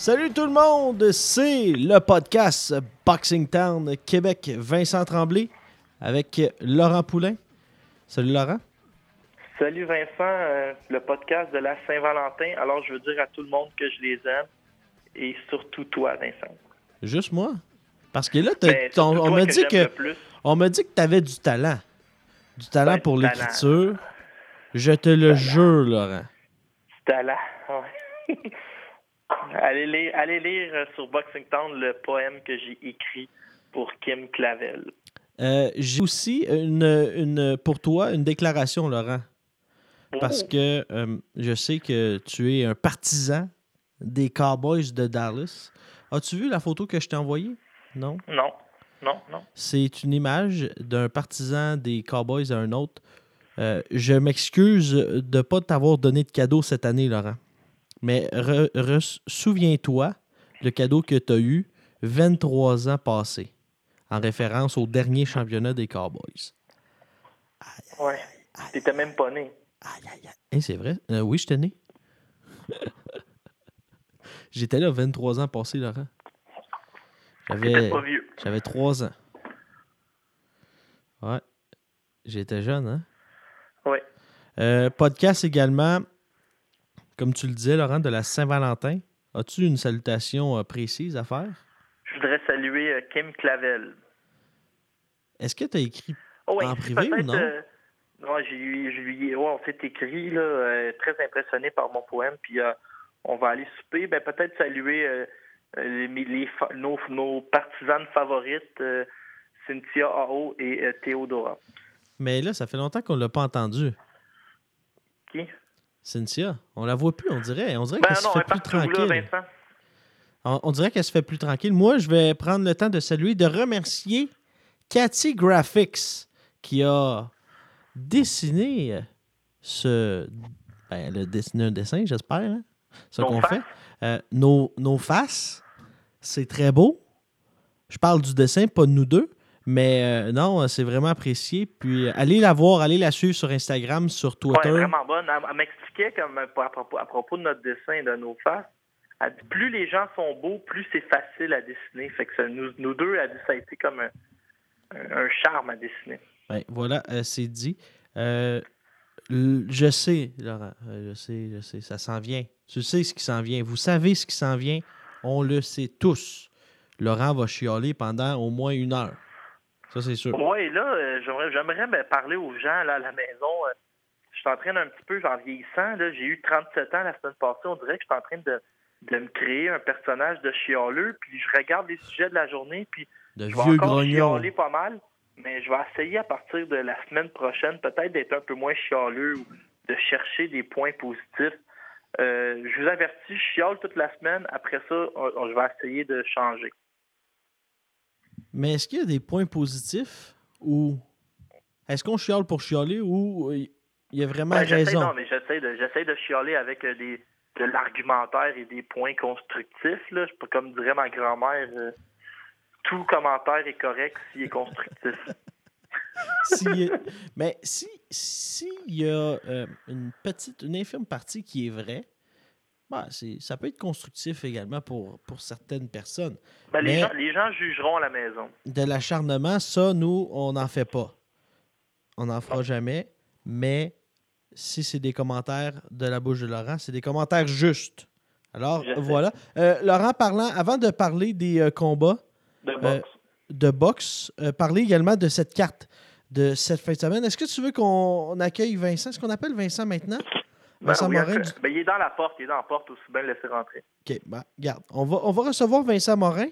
Salut tout le monde, c'est le podcast Boxing Town Québec Vincent Tremblay avec Laurent Poulain. Salut Laurent. Salut Vincent, euh, le podcast de la Saint-Valentin. Alors je veux dire à tout le monde que je les aime et surtout toi Vincent. Juste moi? Parce que là Ben, on m'a dit que on m'a dit que tu avais du talent. Du talent Ben, pour du l'écriture. Je te le jure Laurent. Talent. ouais. Allez, lire, allez lire euh, sur Boxing Town le poème que j'ai écrit pour Kim Clavel. Euh, J'ai aussi une, une pour toi une déclaration Laurent parce Oh, que euh, je sais que tu es un partisan des Cowboys de Dallas. As-tu vu la photo que je t'ai envoyée? Non? Non, non, non. C'est une image d'un partisan des Cowboys à un autre. Euh, je m'excuse de ne pas t'avoir donné de cadeau cette année, Laurent. Mais re- re- souviens-toi le cadeau que tu as eu 23 ans passés, en référence au dernier championnat des Cowboys. Ouais. T'étais même pas né. Aïe, aïe, aïe. Hein, c'est vrai? Euh, oui, j'étais né. J'étais là 23 ans passés, Laurent. J'avais. pas vieux. J'avais trois ans. Ouais. J'étais jeune, hein? Ouais. Euh, podcast également, comme tu le disais, Laurent, de la Saint-Valentin. As-tu une salutation euh, précise à faire? Je voudrais saluer euh, Kim Clavel. Est-ce que tu as écrit Oh, En privé ou peut-être, non? euh, j'ai eu- je lui ai- ouais, on s'est écrit, là, euh, très impressionné par mon poème, puis euh, on va aller souper. Ben, peut-être saluer les, nos, nos partisanes favorites, Cynthia Ao et Théodora. Mais là, ça fait longtemps qu'on ne l'a pas entendu. Qui? Cynthia, on la voit plus, on dirait. On dirait Ben qu'elle se fait plus là, tranquille. On, on dirait qu'elle se fait plus tranquille. Moi, je vais prendre le temps de saluer, de remercier Cathy Graphics qui a dessiné euh, ce. Ben, elle a dessiné un dessin, j'espère. Hein? Ce qu'on fait. Euh, nos, nos faces, c'est très beau. Je parle du dessin, pas de nous deux. Mais euh, non, c'est vraiment apprécié. Puis euh, allez la voir, allez la suivre sur Instagram, sur Ouais, Twitter. vraiment bonne. Elle, elle m'expliquait comme euh, à propos, à propos de notre dessin et de nos faces. Elle dit, plus les gens sont beaux, plus c'est facile à dessiner. Fait que ça, nous, nous deux, elle dit, ça a été comme un, un- un charme à dessiner. Ouais, voilà, euh, c'est dit. Euh, je sais, Laurent, je sais, je sais, ça s'en vient. Tu sais ce qui s'en vient. Vous savez ce qui s'en vient. On le sait tous. Laurent va chialer pendant au moins une heure. Ça, c'est sûr. Oui, là, j'aimerais, parler aux gens là, à la maison. Euh, je suis en train d'un petit peu, en vieillissant, là, j'ai eu 37 ans la semaine passée. On dirait que je suis en train de, de me créer un personnage de chialeux. Puis je regarde les sujets de la journée, puis De je vais vieux encore grognon. chialer pas mal. Mais je vais essayer à partir de la semaine prochaine, peut-être d'être un peu moins chialeux ou de chercher des points positifs. Euh, je vous avertis, je chiale toute la semaine. Après ça, on- on- je vais essayer de changer. Mais est-ce qu'il y a des points positifs ou est-ce qu'on chiale pour chialer ou il y a vraiment Ben, raison? non, mais j'essaie de, j'essaie de chialer avec euh, des, de l'argumentaire et des points constructifs. Là. Comme dirait ma grand-mère, euh, tout commentaire est correct s'il est constructif. Si- mais si s'il y a euh, une petite, une infime partie qui est vraie, bah, c'est, ça peut être constructif également pour, pour certaines personnes. Ben, les, gens, les gens jugeront à la maison. De l'acharnement, ça, nous, on n'en fait pas. On n'en fera jamais. Mais si c'est des commentaires de la bouche de Laurent, c'est des commentaires justes. Alors, Je voilà. Euh, Laurent, parlant, avant de parler des euh, combats De Euh, boxe. de boxe, parler également de cette carte de cette fin de semaine. Est-ce que tu veux qu'on on accueille Vincent? Est-ce qu'on appelle Vincent maintenant? Vincent Ben oui, Morin. ben, il est dans la porte, il est dans la porte, aussi bien le laisser rentrer. OK, ben, regarde, on va, on va recevoir Vincent Morin.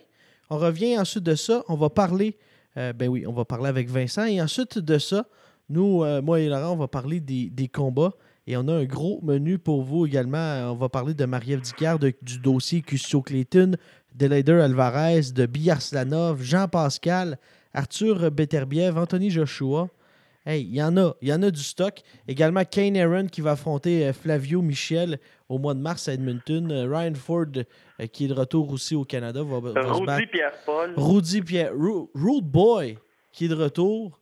On revient ensuite de ça. On va parler, euh, ben oui, on va parler avec Vincent. Et ensuite de ça, nous, euh, moi et Laurent, on va parler des, des combats. Et on a un gros menu pour vous également. On va parler de Marie-Ève Dicard, de- du dossier Custio Clayton, Delader Alvarez, de Biarslanov, Jean-Pascal, Arthur Beterbiev, Anthony Joshua. Hey, il y en a, il y en a du stock. Également Kane Aaron qui va affronter euh, Flavio Michel au mois de mars à Edmonton. Euh, Ryan Ford qui est de retour aussi au Canada va, va se Rudy battre. Pierre-Paul. Rudy Pierre, Ru- Rude Boy qui est de retour.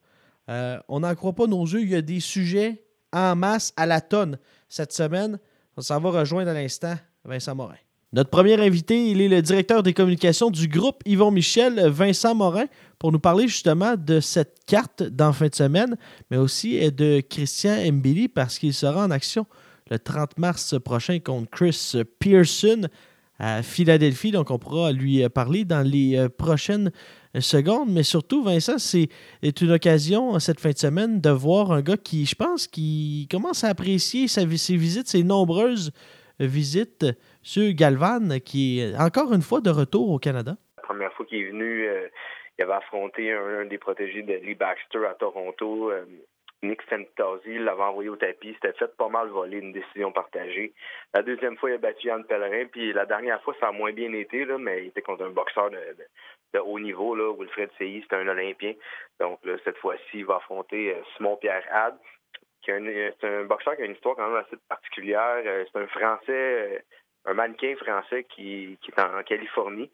Euh, on n'en croit pas nos yeux. Il y a des sujets en masse à la tonne cette semaine. On s'en va rejoindre à l'instant Vincent Morin. Notre premier invité, il est le directeur des communications du groupe Yvon Michel, Vincent Morin, pour nous parler justement de cette carte d'en fin de semaine, mais aussi de Christian Mbili parce qu'il sera en action le 30 mars prochain contre Chris Pearson à Philadelphie. Donc, on pourra lui euh, parler dans les euh, prochaines secondes. Mais surtout, Vincent, c'est est une occasion euh, cette fin de semaine de voir un gars qui, je pense, qui commence à apprécier sa, ses visites, ses nombreuses visites sur Galvan, qui est encore une fois de retour au Canada. La première fois qu'il est venu, il avait affronté un, des protégés de Lee Baxter à Toronto. Nick Fantasi il l'avait envoyé au tapis. C'était fait pas mal voler, une décision partagée. La deuxième fois, il a battu Yann Pellerin. Puis la dernière fois, ça a moins bien été, là, mais il était contre un boxeur de, haut niveau. Là, Wilfred Seyi, c'était un Olympien. Donc là, cette fois-ci, il va affronter euh, Simon-Pierre Had. une- C'est un boxeur qui a une histoire quand même assez particulière. Euh, C'est un Français, euh, un mannequin français qui est en Californie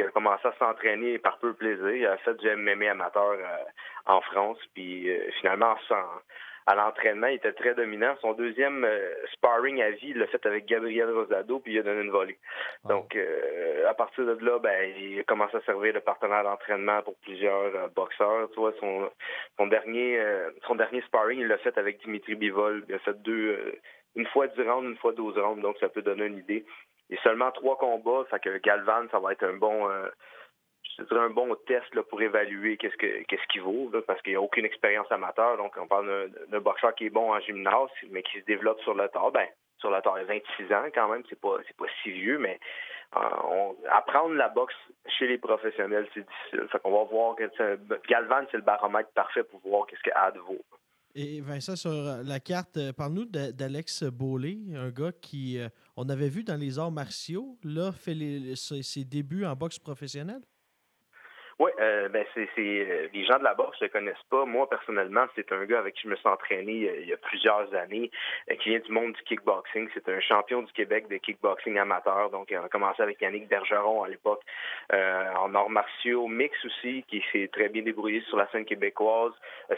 qui a commencé à s'entraîner par peu plaisir. Il a fait du MMA amateur euh, en France. Puis euh, finalement, sans- à l'entraînement, il était très dominant. Son deuxième euh, sparring à vie, il l'a fait avec Gabriel Rosado, puis il a donné une volée. Donc, euh, à partir de là, ben, il a commencé à servir de partenaire d'entraînement pour plusieurs euh, boxeurs. Tu vois, son, son dernier son dernier sparring, il l'a fait avec Dimitri Bivol. Il a fait deux, une fois 10 rounds, une fois 12 rounds. Donc, ça peut donner une idée. A seulement trois combats, fait que Galvan, ça va être un bon, euh, un bon test là, pour évaluer qu'est-ce que qu'est-ce qu'il vaut, parce qu'il n'y a aucune expérience amateur. Donc, on parle d'un- boxeur qui est bon en gymnase, mais qui se développe sur le tard. Ben, sur le tard, il a 26 ans quand même, c'est pas c'est pas si vieux, mais euh, apprendre la boxe chez les professionnels, c'est difficile. Fait qu'on va voir que Galvan, c'est le baromètre parfait pour voir qu'est-ce que Ad vaut. Et Vincent, sur la carte, euh, parle-nous d'Alex Beaulé, un gars qui, on avait vu dans les arts martiaux, là, fait ses, ses débuts en boxe professionnelle? Oui, euh, ben c'est euh, les gens de la boxe ne le connaissent pas. Moi personnellement, c'est un gars avec qui je me suis entraîné euh, il y a plusieurs années, euh, qui vient du monde du kickboxing. C'est un champion du Québec de kickboxing amateur. Donc, on a commencé avec Yannick Bergeron à l'époque euh, en arts martiaux mix aussi, qui s'est très bien débrouillé sur la scène québécoise.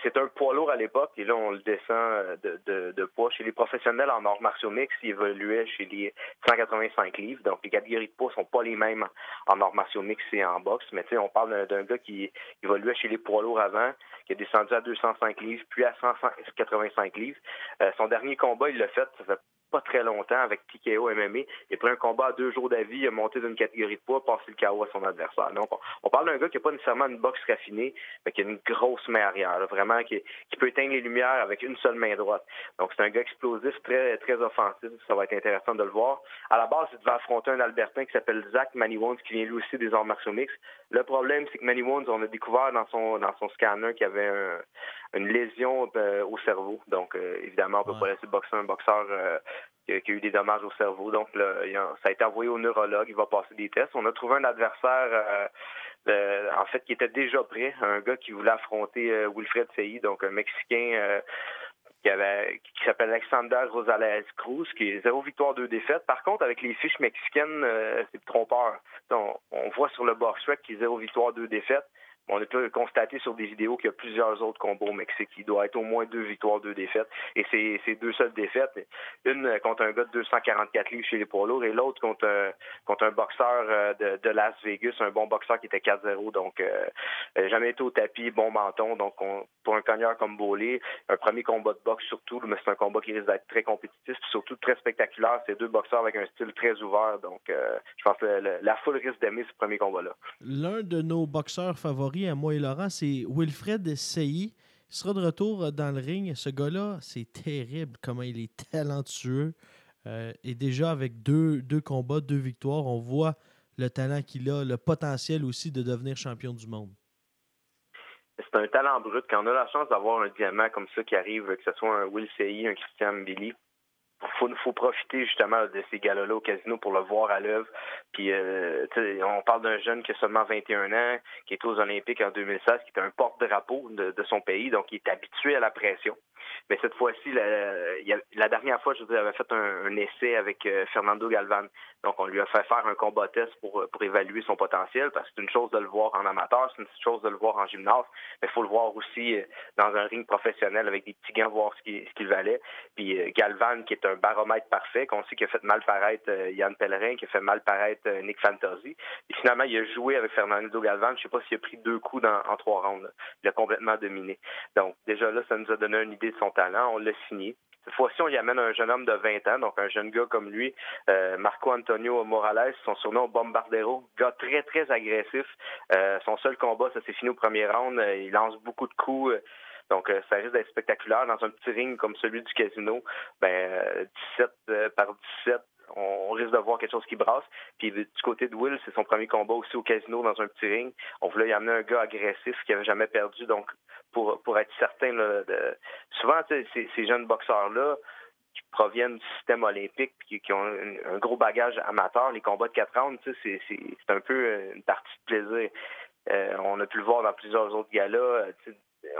C'est un poids lourd à l'époque et là on le descend de, de, de poids. Chez les professionnels en arts martiaux mix, il évoluait chez les 185 livres. Donc, les catégories de poids sont pas les mêmes en arts martiaux mix et en boxe. Mais tu sais, on parle d'un- d'un gars qui évoluait chez les poids lourds avant, qui est descendu à 205 livres, puis à 185 livres. Euh, son dernier combat, il l'a fait, ça fait pas très longtemps avec TKO MMA. Il a pris un combat à deux jours d'avis, il a monté d'une catégorie de poids, passé le KO à son adversaire. Donc, on, parle d'un gars qui n'a pas nécessairement une boxe raffinée, mais qui a une grosse main arrière, vraiment, qui, peut éteindre les lumières avec une seule main droite. Donc, c'est un gars explosif, très, très offensif. Ça va être intéressant de le voir. À la base, il devait affronter un Albertain qui s'appelle Zach Maniwons, qui vient lui aussi des arts martiaux mix. Le problème, c'est que Maniwons, on a découvert dans son, dans son scanner qu'il y avait un- une lésion euh, au cerveau. Donc, euh, évidemment, on peut Ouais. pas laisser boxer un boxeur euh, qui, a, qui a eu des dommages au cerveau. Donc, là, ça a été envoyé au neurologue. Il va passer des tests. On a trouvé un adversaire, euh, en fait, qui était déjà prêt. Un gars qui voulait affronter Wilfred Seyi, donc un Mexicain qui, qui s'appelle Alexander Rosales Cruz, qui est zéro victoire, deux défaites. Par contre, avec les fiches mexicaines, euh, c'est trompeur. On, voit sur le box track qu'il est zéro victoire, deux défaites. On a pu constater sur des vidéos qu'il y a plusieurs autres combats au Mexique. Il doit être au moins deux victoires, deux défaites. Et c'est c'est deux seules défaites. Une euh, contre un gars de 244 livres chez les poids lourds et l'autre contre, un- contre un boxeur euh, de, Las Vegas, un bon boxeur qui était 4-0. Donc, euh, euh, jamais été au tapis, bon menton. Donc, on- pour un cogneur comme Beaulé, un premier combat de boxe surtout, mais c'est un combat qui risque d'être très compétitif, puis surtout très spectaculaire. C'est deux boxeurs avec un style très ouvert. Donc, euh, je pense que la foule risque d'aimer ce premier combat-là. L'un de nos boxeurs favoris, à moi et Laurent, c'est Wilfred Seyi. Il sera de retour dans le ring. Ce gars-là, c'est terrible comment il est talentueux. et déjà, avec deux, deux combats, deux victoires, on voit le talent qu'il a, le potentiel aussi de devenir champion du monde. C'est un talent brut. Quand on a la chance d'avoir un diamant comme ça qui arrive, que ce soit un Will Sey, un Christian Billy, faut, faut profiter justement de ces gars-là au casino pour le voir à l'œuvre. Puis euh, on parle d'un jeune qui a seulement 21 ans, qui est aux Olympiques en 2016, qui est un porte-drapeau de, de, son pays, donc il est habitué à la pression. Mais cette fois-ci, la, dernière fois, je vous avais fait un, essai avec euh, Fernando Galvan. Donc, on lui a fait faire un combat test pour, pour évaluer son potentiel, parce que c'est une chose de le voir en amateur, c'est une chose de le voir en gymnase, mais il faut le voir aussi euh, dans un ring professionnel avec des petits gants, voir ce qu'il valait. Puis euh, Galvan, qui est un baromètre parfait, qu'on sait qu'il a fait mal paraître Yann Pellerin, qui a fait mal paraître Nick Fantasy. Et finalement, il a joué avec Fernando Galvan. Je sais pas s'il a pris deux coups dans, en trois rounds. Il a complètement dominé. Donc, déjà là, ça nous a donné une idée de son talent. On l'a signé. Cette fois-ci, on y amène un jeune homme de 20 ans, donc un jeune gars comme lui, euh, Marco Antonio Morales, son surnom Bombardero, gars très, très agressif. Euh, son seul combat, ça s'est fini au premier round. Euh, il lance beaucoup de coups. Donc, ça risque d'être spectaculaire dans un petit ring comme celui du casino. Ben, 17 par 17, on risque de voir quelque chose qui brasse. Puis du côté de Will, c'est son premier combat aussi au casino dans un petit ring. On voulait y amener un gars agressif qui avait jamais perdu. Donc, pour, pour être certain, souvent, ces, ces jeunes boxeurs-là, qui proviennent du système olympique qui, qui ont un, gros bagage amateur. Les combats de quatre rounds, c'est, un peu une partie de plaisir. Euh, on a pu le voir dans plusieurs autres galas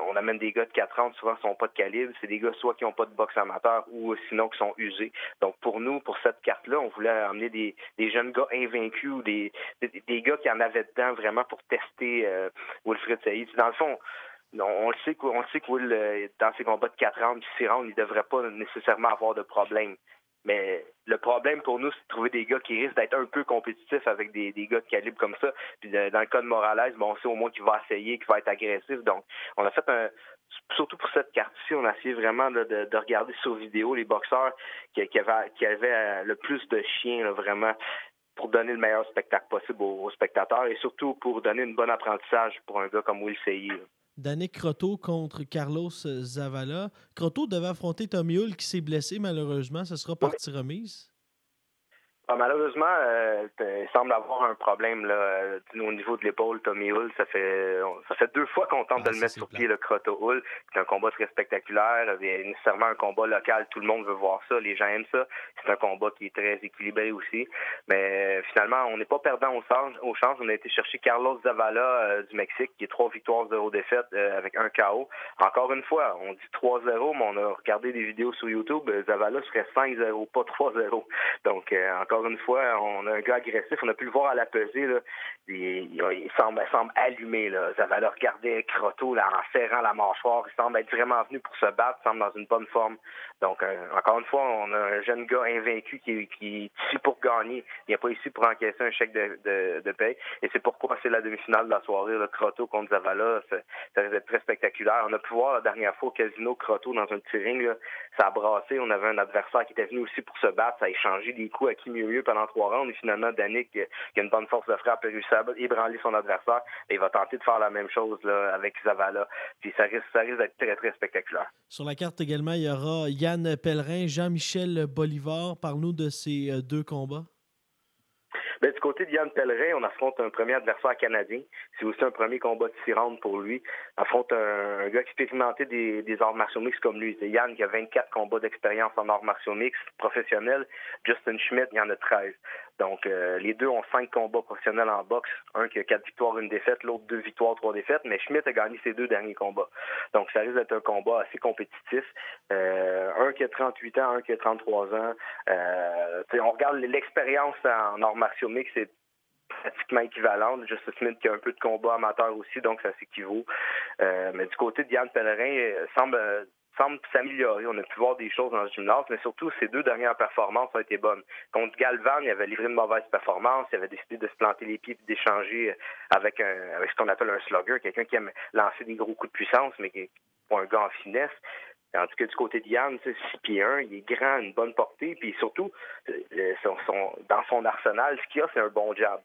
on amène des gars de 4 ans, souvent ils sont pas de calibre. C'est des gars soit qui n'ont pas de boxe amateur ou sinon qui sont usés. Donc pour nous, pour cette carte-là, on voulait amener des, jeunes gars invaincus ou des, des, gars qui en avaient dedans vraiment pour tester euh, Wilfred Saïd. Dans le fond, on, le sait qu'on sait que Will, euh, dans ses combats de 4 ans, 6 rounds, il ne devrait pas nécessairement avoir de problème. Mais le problème pour nous, c'est de trouver des gars qui risquent d'être un peu compétitifs avec des, des gars de calibre comme ça. Puis dans le cas de Morales, bon, on sait au moins qu'il va essayer, qu'il va être agressif. Donc, on a fait un surtout pour cette carte-ci, on a essayé vraiment de, de, regarder sur vidéo les boxeurs qui, avaient, euh, le plus de chiens, vraiment pour donner le meilleur spectacle possible aux, spectateurs et surtout pour donner une bonne apprentissage pour un gars comme Will Sey. Danick Croteau contre Carlos Zavala. Croteau devait affronter Tommy Hull qui s'est blessé malheureusement. Ce sera partie remise. Malheureusement, euh, il semble avoir un problème là, euh, au niveau de l'épaule. Tommy Hull, ça fait ça fait deux fois qu'on tente ah, de le mettre sur pied, le Croto Hull. C'est un combat très spectaculaire. C'est nécessairement un combat local. Tout le monde veut voir ça. Les gens aiment ça. C'est un combat qui est très équilibré aussi. Mais euh, finalement, on n'est pas perdant au change. Au change, on a été chercher Carlos Zavala du Mexique, qui est trois victoires, zéro défaite avec un KO. Encore une fois, on dit 3-0, mais on a regardé des vidéos sur YouTube. Zavala serait 5-0, pas 3-0. Donc encore encore une fois, on a un gars agressif. On a pu le voir à la pesée. Il, semble, allumé. Là. Ça va le regarder Croteau là, en serrant la mâchoire. Il semble être vraiment venu pour se battre. Il semble dans une bonne forme. Donc, euh, encore une fois, on a un jeune gars invaincu qui, est ici pour gagner. Il n'est pas ici pour encaisser un chèque de, de, paye. Et c'est pourquoi c'est la demi-finale de la soirée. Là. Croteau contre Zavala, ça, ça d'être très spectaculaire. On a pu voir la dernière fois au casino Croteau dans un petit ring. Ça a brassé. On avait un adversaire qui était venu aussi pour se battre. Ça a échangé des coups à qui mieux pendant trois rounds. Et finalement, Danick, qui a une bonne force de frappe, a réussi à ébranler son adversaire. Et il va tenter de faire la même chose là, avec Zavala. Puis ça risque, ça risque d'être très, très spectaculaire. Sur la carte également, il y aura Yann Pellerin, Jean-Michel Bolivar. Parle-nous de ces euh, deux combats. Ben, du côté de Yann Pellerin, on affronte un premier adversaire canadien. C'est aussi un premier combat de six pour lui. On affronte un, gars expérimenté des, des arts martiaux mixtes comme lui. C'est Yann qui a 24 combats d'expérience en arts martiaux mixtes professionnels. Justin Schmidt, il y en a 13. Donc, euh, les deux ont cinq combats professionnels en boxe. Un qui a quatre victoires, une défaite, l'autre deux victoires, trois défaites. Mais Schmidt a gagné ses deux derniers combats. Donc, ça risque d'être un combat assez compétitif. Euh, un qui a 38 ans, un qui a 33 ans. Euh, on regarde l'expérience en arts martiaux mixtes, c'est pratiquement équivalente. Justin Smith qui a un peu de combat amateur aussi, donc ça s'équivaut. mais du côté de Yann Pellerin, semble semble s'améliorer. On a pu voir des choses dans le gymnase, mais surtout, ses deux dernières performances ont été bonnes. Contre Galvan, il avait livré une mauvaise performance, il avait décidé de se planter les pieds et d'échanger avec, avec ce qu'on appelle un slugger, quelqu'un qui aime lancer des gros coups de puissance, mais qui pour un gars en finesse. En tout cas, du côté de Yann, c'est 6 pieds 1, il est grand, une bonne portée, puis surtout, euh, dans son arsenal, ce qu'il a, c'est un bon jab.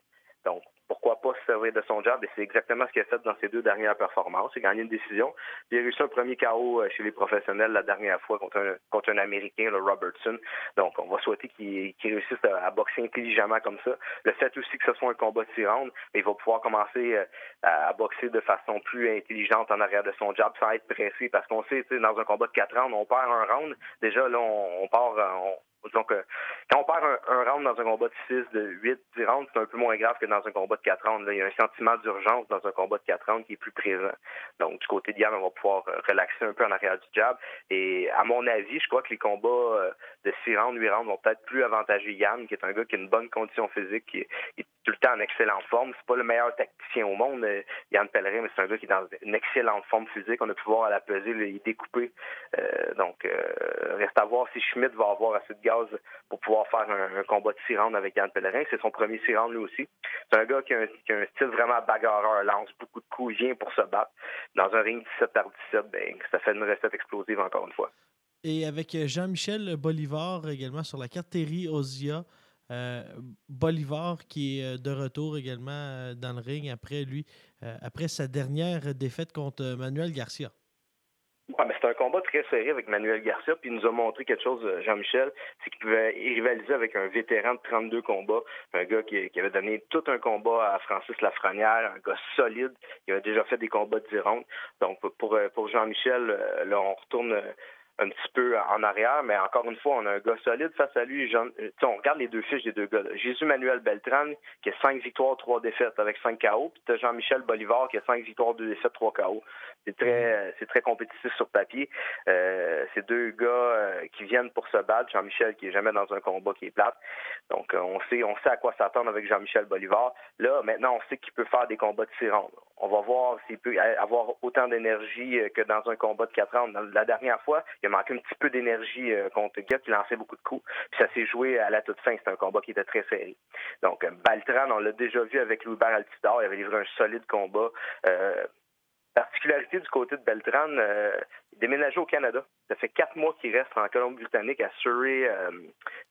Donc, pourquoi pas se servir de son job? Et c'est exactement ce qu'il a fait dans ses deux dernières performances. Il a gagné une décision. Il a réussi un premier KO euh, chez les professionnels la dernière fois contre un, Américain, le Robertson. Donc, on va souhaiter qu'il réussisse à, boxer intelligemment comme ça. Le fait aussi que ce soit un combat de six rounds, il va pouvoir commencer euh, à, boxer de façon plus intelligente en arrière de son job sans être pressé. Parce qu'on sait, dans un combat de quatre rounds, on perd un round. Déjà, là, on, part, on, donc, euh, quand on perd un, round dans un combat de 6, de 8, 10 rounds, c'est un peu moins grave que dans un combat de 4 rounds. il y a un sentiment d'urgence dans un combat de 4 rounds qui est plus présent. Donc, du côté de Yann, on va pouvoir euh, relaxer un peu en arrière du jab. Et à mon avis, je crois que les combats euh, de 6 rounds, 8 rounds vont peut-être plus avantager Yann, qui est un gars qui a une bonne condition physique, qui est, tout le temps en excellente forme. C'est pas le meilleur tacticien au monde, Yann Pellerin, mais c'est un gars qui est dans une excellente forme physique. On a pu voir à la pesée, il est découpé. donc, reste à voir si Schmidt va avoir assez de pour pouvoir faire un, combat de six avec Yann Pellerin. C'est son premier six lui aussi. C'est un gars qui a, un, style vraiment bagarreur, lance beaucoup de coups, vient pour se battre. Dans un ring 17 par 17, ben, ça fait une recette explosive encore une fois. Et avec euh, Jean-Michel Bolivar également sur la carte Terry Ozia. Euh, Bolivar qui est euh, de retour également dans le ring après lui, après sa dernière défaite contre Manuel Garcia. Ouais, mais c'est un combat très serré avec Manuel Garcia, puis il nous a montré quelque chose, euh, Jean-Michel, c'est qu'il pouvait rivaliser avec un vétéran de 32 combats, un gars qui, avait donné tout un combat à Francis Lafrenière, un gars solide, qui avait déjà fait des combats de 10 Donc, pour, euh, pour Jean-Michel, euh, là, on retourne un petit peu en arrière, mais encore une fois, on a un gars solide face à lui. Jean, on regarde les deux fiches des deux gars. Jésus-Manuel Beltran, qui a 5 victoires, 3 défaites avec 5 KO, puis Jean-Michel Bolivar, qui a 5 victoires, 2 défaites, 3 KO. C'est très, c'est très compétitif sur papier. Euh, c'est deux gars euh, qui viennent pour se battre. Jean-Michel qui est jamais dans un combat qui est plate. Donc euh, on sait, on sait à quoi s'attendre avec Jean-Michel Bolivar. Là, maintenant, on sait qu'il peut faire des combats de six On va voir s'il peut avoir autant d'énergie que dans un combat de quatre rounds. La dernière fois, il a manqué un petit peu d'énergie contre Guet qui lançait beaucoup de coups. Puis ça s'est joué à la toute fin. C'était un combat qui était très serré. Donc Baltran, on l'a déjà vu avec Louis-Bert Altidor. Il avait livré un solide combat particularité du côté de Beltran, euh, il déménagé au Canada. Ça fait quatre mois qu'il reste en Colombie-Britannique, à Surrey, euh,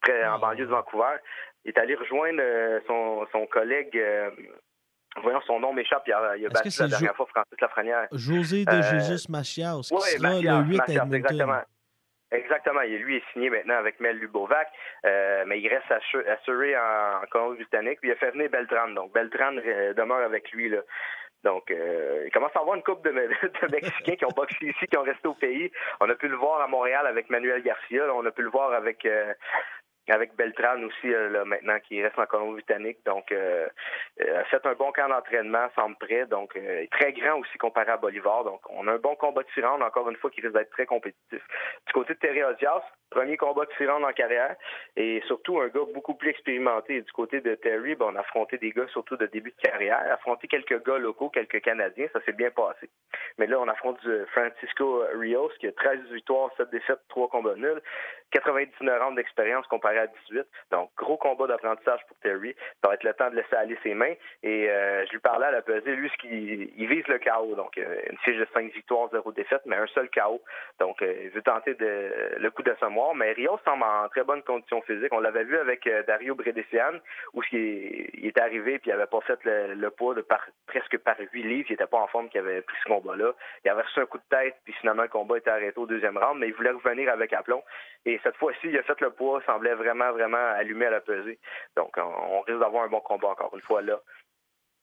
près, en banlieue de Vancouver. Il est allé rejoindre euh, son, son, collègue, voyons, son nom m'échappe, il a, il a battu la dernière fois Francis Lafrenière. José de Jesus Machias, qui oui, sera le 8 exactement. Exactement. Il, lui est signé maintenant avec Mel Lubovac, mais il reste Surrey en, en Colombie-Britannique. Puis il a fait venir Beltran. Donc Beltran demeure avec lui. Là. Donc, euh, il commence à avoir une coupe de, Mexicains qui ont boxé ici, qui ont resté au pays. On a pu le voir à Montréal avec Manuel Garcia. on a pu le voir avec euh, avec Beltran aussi euh, là, maintenant qui reste en Colombie-Britannique. Donc, euh, euh, fait un bon camp d'entraînement, semble prêt. Donc, euh, très grand aussi comparé à Bolivar. Donc, on a un bon combat de tirant, encore une fois, qui risque d'être très compétitif. Du côté de Terry Ozias, premier combat de tirant en carrière et surtout un gars beaucoup plus expérimenté. Du côté de Terry, ben, on a affronté des gars surtout de début de carrière, affronté quelques gars locaux, quelques Canadiens, ça s'est bien passé. Mais là, on affronte Francisco Rios qui a 13 victoires, 7 défaites, 3 combats nuls, 99 ans d'expérience comparé à 18. Donc, gros combat d'apprentissage pour Terry. Ça va être le temps de laisser aller ses mains. Et euh, je lui parlais à la pesée, lui, ce qu'il il vise le chaos. Donc, euh, une fiche de 5 victoires, 0 défaites, mais un seul chaos. Donc, euh, il veut tenter de, le coup mort. Mais Rio semble en très bonne condition physique. On l'avait vu avec Dario Bredesian, où il, est arrivé puis il n'avait pas fait le, poids de presque par 8 livres. Il n'était pas en forme qu'il avait pris ce combat-là. Il avait reçu un coup de tête, puis finalement, le combat était arrêté au deuxième round, mais il voulait revenir avec aplomb. Cette fois-ci, il a fait le poids, semblait vraiment, vraiment allumé à la pesée. Donc, on, risque d'avoir un bon combat encore une fois là.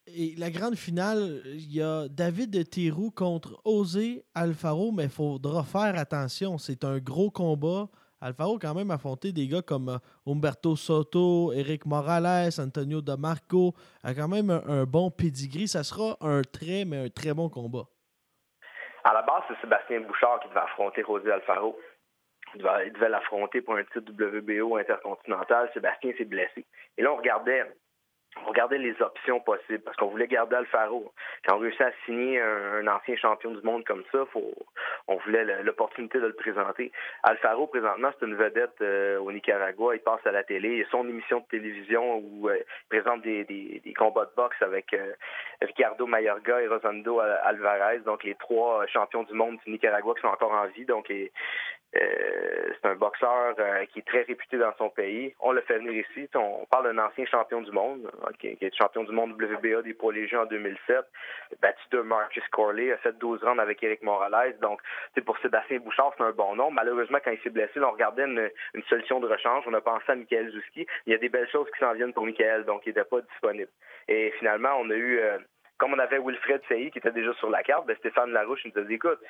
Et la grande finale, il y a David Thérou contre Osé Alfaro, mais il faudra faire attention. C'est un gros combat. Alfaro quand même affronté des gars comme euh, Humberto Soto, Eric Morales, Antonio DeMarco, a quand même un, bon pedigree. Ça sera un très, mais un très bon combat. À la base, c'est Sébastien Bouchard qui va affronter José Alfaro il devait, l'affronter pour un titre WBO intercontinental. Sébastien s'est blessé. Et là, on regardait, on regardait les options possibles parce qu'on voulait garder Alfaro. Quand on réussit à signer un, ancien champion du monde comme ça, on voulait l'opportunité de le présenter. Alfaro, présentement, c'est une vedette euh, au Nicaragua. Il passe à la télé. Il a son émission de télévision où euh, il présente des, combats de boxe avec euh, Ricardo Mayorga et Rosando Alvarez, donc les trois champions du monde du Nicaragua qui sont encore en vie. Donc, Euh, c'est un boxeur euh, qui est très réputé dans son pays. On l'a fait venir ici. On parle d'un ancien champion du monde, hein, qui, est champion du monde WBA des poids légers en 2007, battu de Marcus Corley, a fait 12 rounds avec Eric Morales. Donc, pour Sébastien Bouchard, c'est un bon nom. Malheureusement, quand il s'est blessé, on regardait une, solution de rechange. On a pensé à Michael Zuski. Il y a des belles choses qui s'en viennent pour Michael, donc il n'était pas disponible. Et finalement, on a eu, euh, comme on avait Wilfred Sey qui était déjà sur la carte, ben Stéphane Larouche nous a dit, écoute,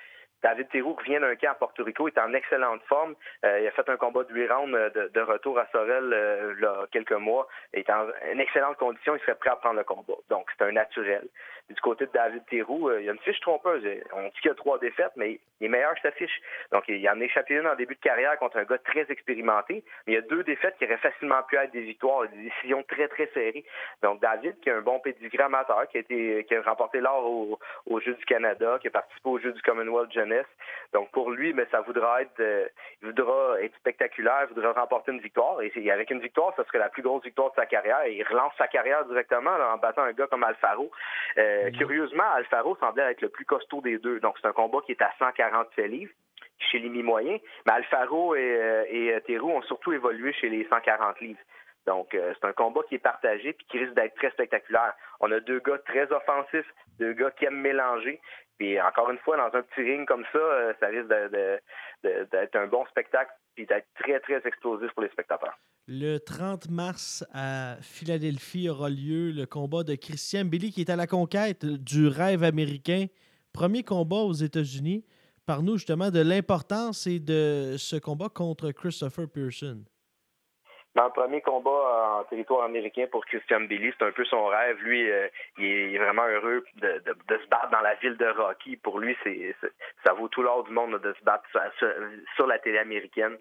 David Théroux qui vient d'un camp à Porto Rico, est en excellente forme. Euh, il a fait un combat de 8 rounds euh, de, retour à Sorel euh, là, quelques mois. Il est en, excellente condition, il serait prêt à prendre le combat. Donc, c'est un naturel. Du côté de David Théroux, il y a une fiche trompeuse. On dit qu'il y a trois défaites, mais il est meilleur que sa fiche. Donc, il en a échappé une en début de carrière contre un gars très expérimenté, mais il y a deux défaites qui auraient facilement pu être des victoires, des décisions très, très serrées. Donc, David, qui a un bon pédigré amateur, qui a, remporté l'or au, Jeux du Canada, qui a participé au Jeux du Commonwealth Jeunesse, donc pour lui, mais ça voudra être, euh, il voudra être spectaculaire, il voudra remporter une victoire. Et avec une victoire, ce serait la plus grosse victoire de sa carrière. Il relance sa carrière directement en battant un gars comme Alfaro. Euh, mhm. Curieusement, Alfaro semblait être le plus costaud des deux. Donc c'est un combat qui est à 147 livres chez les mi-moyens. Mais Alfaro et, euh, et Théroux ont surtout évolué chez les 140 livres. Donc, c'est un combat qui est partagé et qui risque d'être très spectaculaire. On a deux gars très offensifs, deux gars qui aiment mélanger. Puis encore une fois, dans un petit ring comme ça, euh, ça risque d'être un bon spectacle et d'être très, très explosif pour les spectateurs. Le 30 mars à Philadelphie aura lieu le combat de Christian Billy qui est à la conquête du rêve américain. Premier combat aux États-Unis. Par nous justement de l'importance et de ce combat contre Christopher Pearson. Dans le premier combat en territoire américain pour Christian Billy, c'est un peu son rêve. Lui, euh, il, est, vraiment heureux de, se battre dans la ville de Rocky. Pour lui, c'est ça vaut tout l'or du monde de se battre sur, la télé américaine.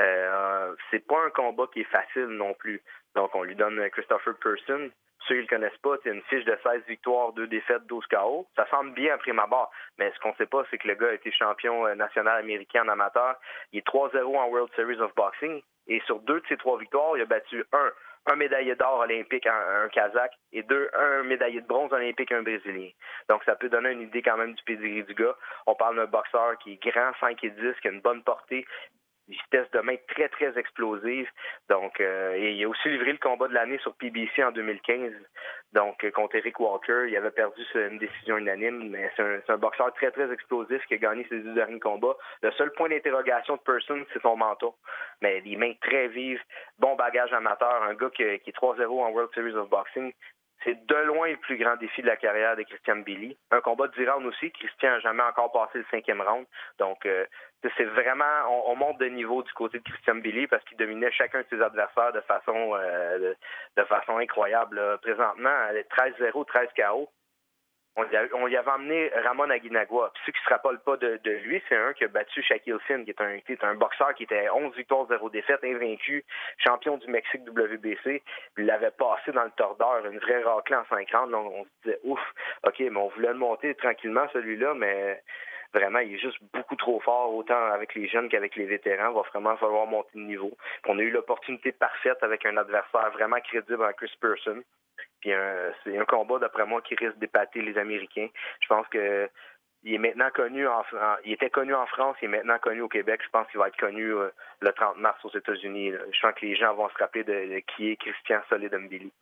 Euh, c'est pas un combat qui est facile non plus. Donc, on lui donne Christopher Person. Ceux qui le connaissent pas, c'est une fiche de 16 victoires, 2 défaites, 12 KO. Ça semble bien après ma barre. Mais ce qu'on sait pas, c'est que le gars a été champion euh, national américain en amateur. Il est 3-0 en World Series of Boxing. Et sur deux de ces trois victoires, il a battu un, un médaillé d'or olympique, un, un, Kazakh, et deux, un médaillé de bronze olympique, un Brésilien. Donc, ça peut donner une idée quand même du pedigree du gars. On parle d'un boxeur qui est grand, 5 et 10, qui a une bonne portée, vitesse de main très, très explosive. Donc, euh, il a aussi livré le combat de l'année sur PBC en 2015. Donc, euh, contre Eric Walker, il avait perdu une décision unanime, mais c'est un, boxeur très, très explosif qui a gagné ses deux derniers combats. Le seul point d'interrogation de Person, c'est son menton. Mais des mains très vives, bon bagage amateur, un gars qui, qui est 3-0 en World Series of Boxing. C'est de loin le plus grand défi de la carrière de Christian Billy. Un combat de 10 rounds aussi. Christian n'a jamais encore passé le cinquième round. Donc, euh, c'est vraiment, on, monte de niveau du côté de Christian Billy parce qu'il dominait chacun de ses adversaires de façon, euh, de, façon incroyable. Présentement, 13-0, 13 KO on y, avait emmené Ramon Aguinagua. Puis ceux qui se rappellent pas de, lui, c'est un qui a battu Shaquille Finn, qui est un, boxeur qui était 11 victoires, 0 défaites, invaincu, champion du Mexique WBC. Il l'avait passé dans le tordeur, une vraie raclée en 50. Donc on se disait, ouf, OK, mais on voulait le monter tranquillement, celui-là, mais vraiment, il est juste beaucoup trop fort, autant avec les jeunes qu'avec les vétérans. Il va vraiment falloir monter de niveau. on a eu l'opportunité parfaite avec un adversaire vraiment crédible en Chris Person. Puis c'est un combat, d'après moi, qui risque d'épater les Américains. Je pense que il est maintenant connu en il était connu en France, il est maintenant connu au Québec. Je pense qu'il va être connu euh, le 30 mars aux États-Unis. Je pense que les gens vont se rappeler de, qui est Christian Solid Mbili.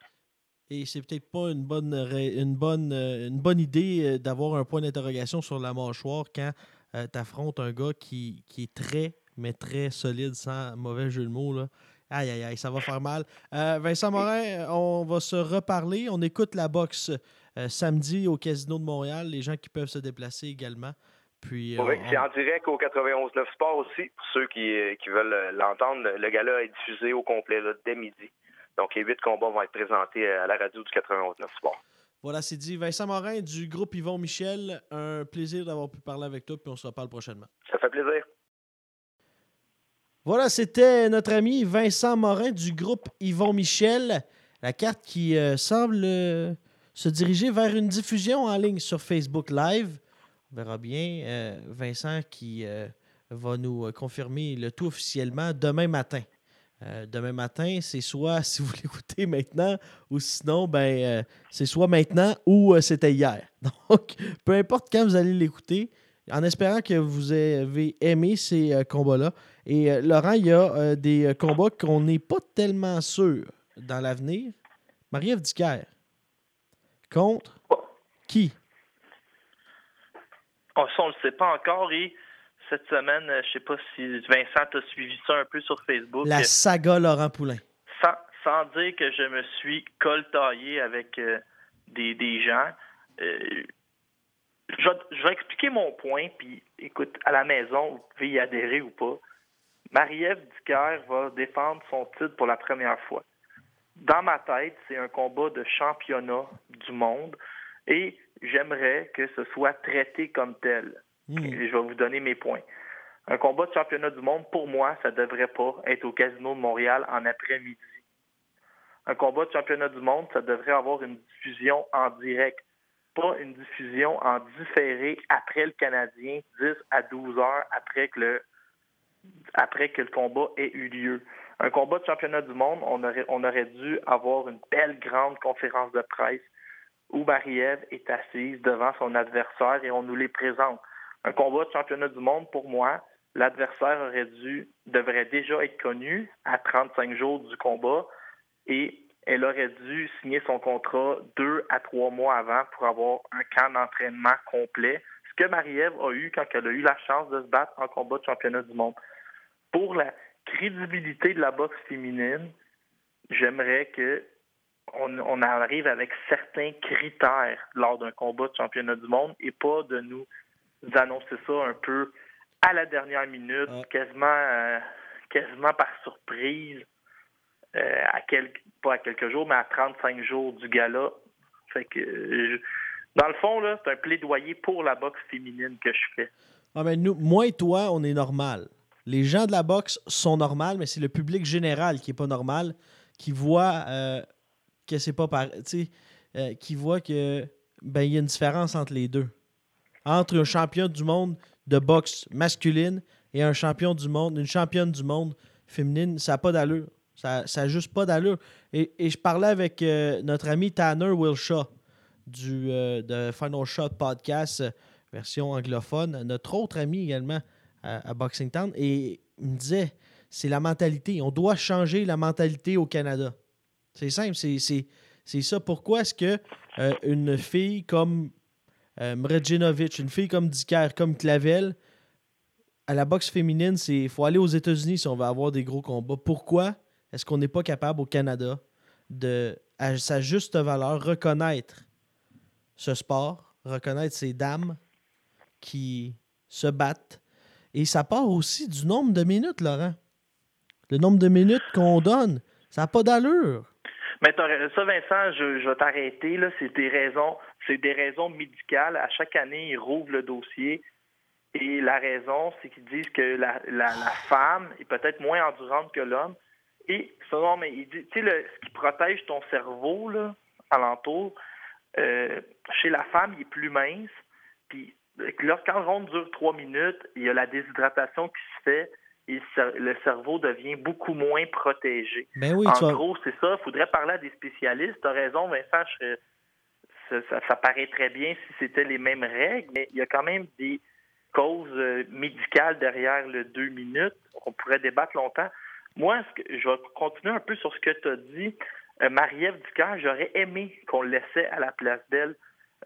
Et c'est peut-être pas une bonne une bonne euh, une bonne idée euh, d'avoir un point d'interrogation sur la mâchoire quand tu affrontes un gars qui, qui, est très, mais très solide, sans mauvais jeu de mots. Là. Aïe, aïe, aïe, ça va faire mal. Euh, Vincent Morin, on va se reparler. On écoute la boxe euh, samedi au Casino de Montréal. Les gens qui peuvent se déplacer également. Puis, euh, oui, c'est en direct au 91.9 Sport aussi. Pour ceux qui, veulent l'entendre, le gala est diffusé au complet dès midi. Donc, les huit combats vont être présentés à la radio du 91.9 Sport. Voilà, c'est dit. Vincent Morin du groupe Yvon Michel, un plaisir d'avoir pu parler avec toi, puis on se reparle prochainement. Ça fait plaisir. Voilà, c'était notre ami Vincent Morin du groupe Yvon Michel. La carte qui euh, semble euh, se diriger vers une diffusion en ligne sur Facebook Live. On verra bien euh, Vincent qui va nous confirmer le tout officiellement demain matin. Demain matin, c'est soit si vous l'écoutez maintenant ou sinon, ben, c'est soit maintenant ou c'était hier. Donc, peu importe quand vous allez l'écouter, en espérant que vous avez aimé ces euh, combats-là. Et euh, Laurent, il y a euh, des euh, combats qu'on n'est pas tellement sûr dans l'avenir. Marie-Ève Dicker contre qui? On, ça, on le sait pas encore et cette semaine, euh, je sais pas si Vincent a suivi ça un peu sur Facebook. La saga Laurent Poulain. sans, sans dire que je me suis coltaillé avec euh, des, des gens, euh, je, vais- je vais expliquer mon point, puis écoute, à la maison, vous pouvez y adhérer ou pas. Marie-Ève Dicker va défendre son titre pour la première fois. Dans ma tête, c'est un combat de championnat du monde et j'aimerais que ce soit traité comme tel. Et je vais vous donner mes points. Un combat de championnat du monde, pour moi, ça ne devrait pas être au Casino de Montréal en après-midi. Un combat de championnat du monde, ça devrait avoir une diffusion en direct, pas une diffusion en différé après le Canadien, 10 à 12 heures après que le, après que le combat ait eu lieu. Un combat de championnat du monde, on aurait, on aurait dû avoir une belle grande conférence de presse où Marie-Ève est assise devant son adversaire et on nous les présente. Un combat de championnat du monde, pour moi, l'adversaire aurait dû, devrait déjà être connu à 35 jours du combat et elle aurait dû signer son contrat deux à trois mois avant pour avoir un camp d'entraînement complet. Ce que Marie-Ève a eu quand elle a eu la chance de se battre en combat de championnat du monde. Pour la crédibilité de la boxe féminine, j'aimerais que on, arrive avec certains critères lors d'un combat de championnat du monde et pas de nous annoncer ça un peu à la dernière minute, quasiment, euh, quasiment par surprise, euh, à quelques, pas à quelques jours, mais à 35 jours du gala. Fait que, je- dans le fond, là, c'est un plaidoyer pour la boxe féminine que je fais. Ah, ben, nous, moi et toi, on est normal. Les gens de la boxe sont normaux, mais c'est le public général qui est pas normal, qui voit euh, que c'est pas par. euh, qui voit que ben il y a une différence entre les deux. Entre un champion du monde de boxe masculine et un champion du monde, une championne du monde féminine, ça n'a pas d'allure. Ça n'a juste pas d'allure. Et, et je parlais avec euh, notre ami Tanner Wilshaw du euh, de Final Shot Podcast, version anglophone, notre autre ami également à, Boxing Town, et il me disait c'est la mentalité. On doit changer la mentalité au Canada. C'est simple, c'est ça. Pourquoi est-ce que euh, une fille comme euh, une fille comme Dicker, comme Clavel, à la boxe féminine, c'est faut aller aux États-Unis si on veut avoir des gros combats. Pourquoi est-ce qu'on n'est pas capable au Canada de, à sa juste valeur, reconnaître ce sport, reconnaître ces dames qui se battent? Et ça part aussi du nombre de minutes, Laurent. Le nombre de minutes qu'on donne, ça n'a pas d'allure. Mais ça, Vincent, je, je vais t'arrêter. Là, c'est des raisons, c'est des raisons médicales. À chaque année, ils rouvrent le dossier. Et la raison, c'est qu'ils disent que la, la, la femme est peut-être moins endurante que l'homme. Et non, mais il dit, tu sais, ce qui protège ton cerveau là, alentour, euh, chez la femme, il est plus mince. Puis lorsqu'un ronde dure trois minutes, il y a la déshydratation qui se fait et le cer- le cerveau devient beaucoup moins protégé. Ben oui, en tu vas- gros, c'est ça. Il faudrait parler à des spécialistes. Tu as raison, Vincent. je- ça, ça, paraît très bien si c'était les mêmes règles, mais il y a quand même des causes euh, médicales derrière le deux minutes. On pourrait débattre longtemps. Moi, je vais continuer un peu sur ce que tu as dit. Euh, Marie-Ève j'aurais aimé qu'on le laissait à la place d'elle.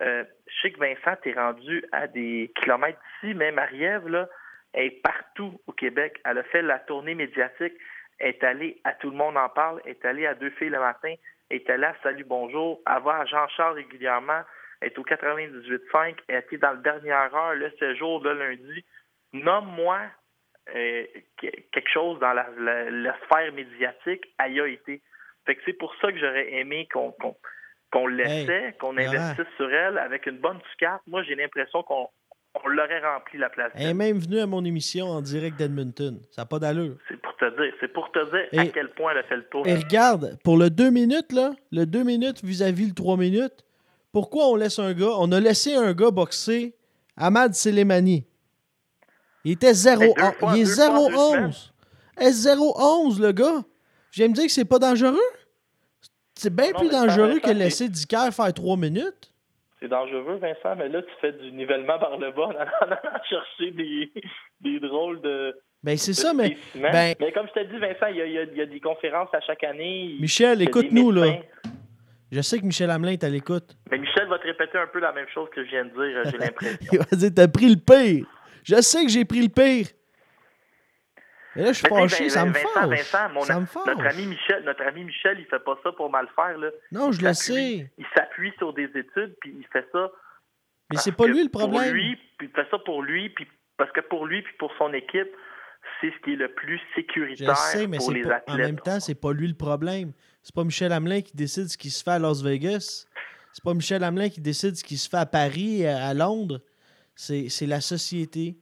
Euh, je sais que Vincent, t'es rendu à des kilomètres d'ici, mais Marie-Ève, là, elle est partout au Québec. Elle a fait la tournée médiatique. Elle est allée à Tout le monde en parle. Elle est allée à Deux filles le matin. Elle est allée à Salut Bonjour. À Jean-Charles régulièrement. Est au 98.5. Elle était dans le dernière heure, le séjour de lundi. Nomme-moi euh, que- quelque chose dans la, la- la sphère médiatique. Y a été. Fait que c'est pour ça que j'aurais aimé qu'on le laissait, Hey, qu'on investisse sur elle avec une bonne carte. Moi, j'ai l'impression qu'on on l'aurait rempli la place. Elle est même venue à mon émission en direct d'Edmonton. Ça n'a pas d'allure. C'est pour te dire, c'est pour te dire à Et- quel point elle a fait le tour. Et regarde, pour le 2 minutes, là, le 2 minutes vis-à-vis le 3 minutes, pourquoi on laisse un gars, on a laissé un gars boxer Ahmad Selemani? Il était 0 Mais deux fois- Il est deux fois en deux 0-11. Est 0-11, le gars? Je me dire que c'est pas dangereux? C'est bien Non, plus dangereux que à- laisser Dicker faire 3 minutes. C'est dangereux, Vincent, mais là, tu fais du nivellement par le bas en allant chercher des, des drôles de. Ben, c'est ça, mais. Ben, Mais comme je te dis, Vincent, il y a, il y a- il y a des conférences à chaque année. Michel, écoute-nous, là. Je sais que Michel Hamelin est à l'écoute. Mais Michel va te répéter un peu la même chose que je viens de dire, j'ai l'impression. Il va dire T'as pris le pire. Je sais que j'ai pris le pire. Mais là, je suis fâché, ça me fâche. Vincent, mon- ça me notre fâche. ami Michel, notre ami Michel, il fait pas ça pour mal faire là. Non, je le sais. Il s'appuie sur des études puis il fait ça. Mais c'est pas lui le Pour problème. lui, puis il fait ça pour lui, puis parce que pour lui puis pour son équipe, c'est ce qui est le plus Je sécuritaire sais, mais pour les pas, athlètes. en même temps, c'est pas lui le problème. C'est pas Michel Hamelin qui décide ce qui se fait à Las Vegas. C'est pas Michel Hamelin qui décide ce qui se fait à Paris, à à Londres. C'est la société.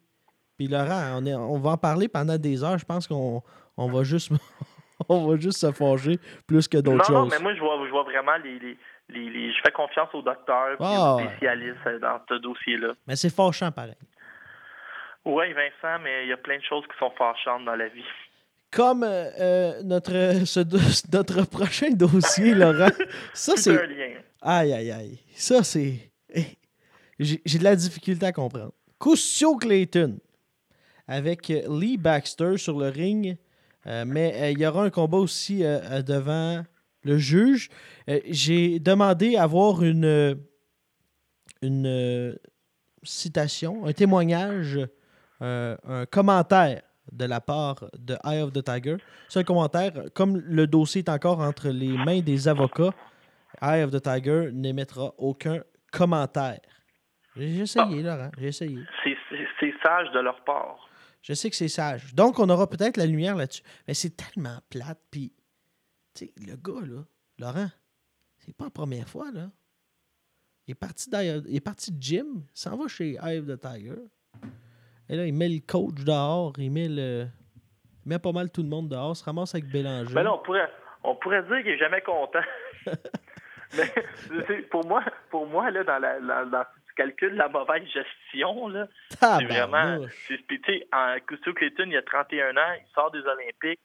Puis Laurent, on, est- on va en parler pendant des heures. Je pense qu'on on va juste on va juste se forger plus que non, d'autres non, choses. mais moi je vois, je vois vraiment les, les, les, les- je fais confiance aux docteurs et Ah, aux spécialistes euh, dans ce dossier-là. Mais c'est fâchant pareil. Oui, Vincent, mais il y a plein de choses qui sont fâchantes dans la vie. Comme euh, euh, notre, ce notre prochain dossier, Laurent, ça c'est. Aïe, aïe, aïe. Ça, c'est. J'ai j'ai de la difficulté à comprendre. Custio Clayton avec Lee Baxter sur le ring. Euh, mais euh, il y aura un combat aussi euh, devant le juge. J'ai demandé à avoir une, une citation, un témoignage, un commentaire de la part de Eye of the Tiger. Ce commentaire, comme le dossier est encore entre les mains des avocats, Eye of the Tiger n'émettra aucun commentaire. J'ai essayé, Laurent. J'ai essayé. C'est- C'est c'est sage de leur part. Je sais que c'est sage. Donc, on aura peut-être la lumière là-dessus. Mais c'est tellement plate. Puis, tu sais, le gars, là, Laurent, c'est pas la première fois, là. Il est parti, il est parti de gym, s'en va chez of the Tiger. Et là, il met le coach dehors, il met le. Il met pas mal tout le monde dehors, se ramasse avec Bélanger. Mais là, on pourrait, on pourrait dire qu'il est jamais content. Mais pour moi, pour moi là, dans, la, calcules la mauvaise gestion, là, c'est vraiment. Puis, tu sais, en Custio Clayton, il a 31 ans, il sort des Olympiques.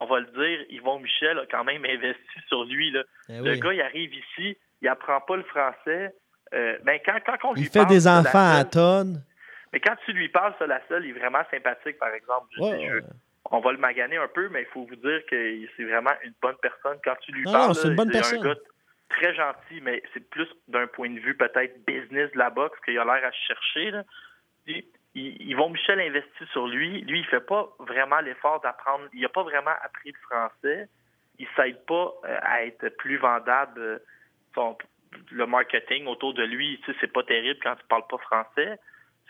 On va le dire, Yvon Michel a quand même investi sur lui. Là. Eh Le oui. gars, il arrive ici, il apprend pas le français. Euh, ben, quand, quand on lui Il fait parle des enfants à tonnes. Mais quand tu lui parles sur la seule, il est vraiment sympathique, par exemple. Je- Ouais, je- ouais. on va le maganer un peu, mais il faut vous dire que c'est vraiment une bonne personne. Quand tu lui Non, parles, c'est un gars très gentil, mais c'est plus d'un point de vue peut-être business de la boxe qu'il a l'air à chercher. Là. Il- il- Yvon Michel investit sur lui. Lui, il fait pas vraiment l'effort d'apprendre. Il n'a pas vraiment appris le français. Il s'aide pas euh, à être plus vendable. euh, son- le marketing autour de lui, tu sais, c'est pas terrible quand tu parles pas français.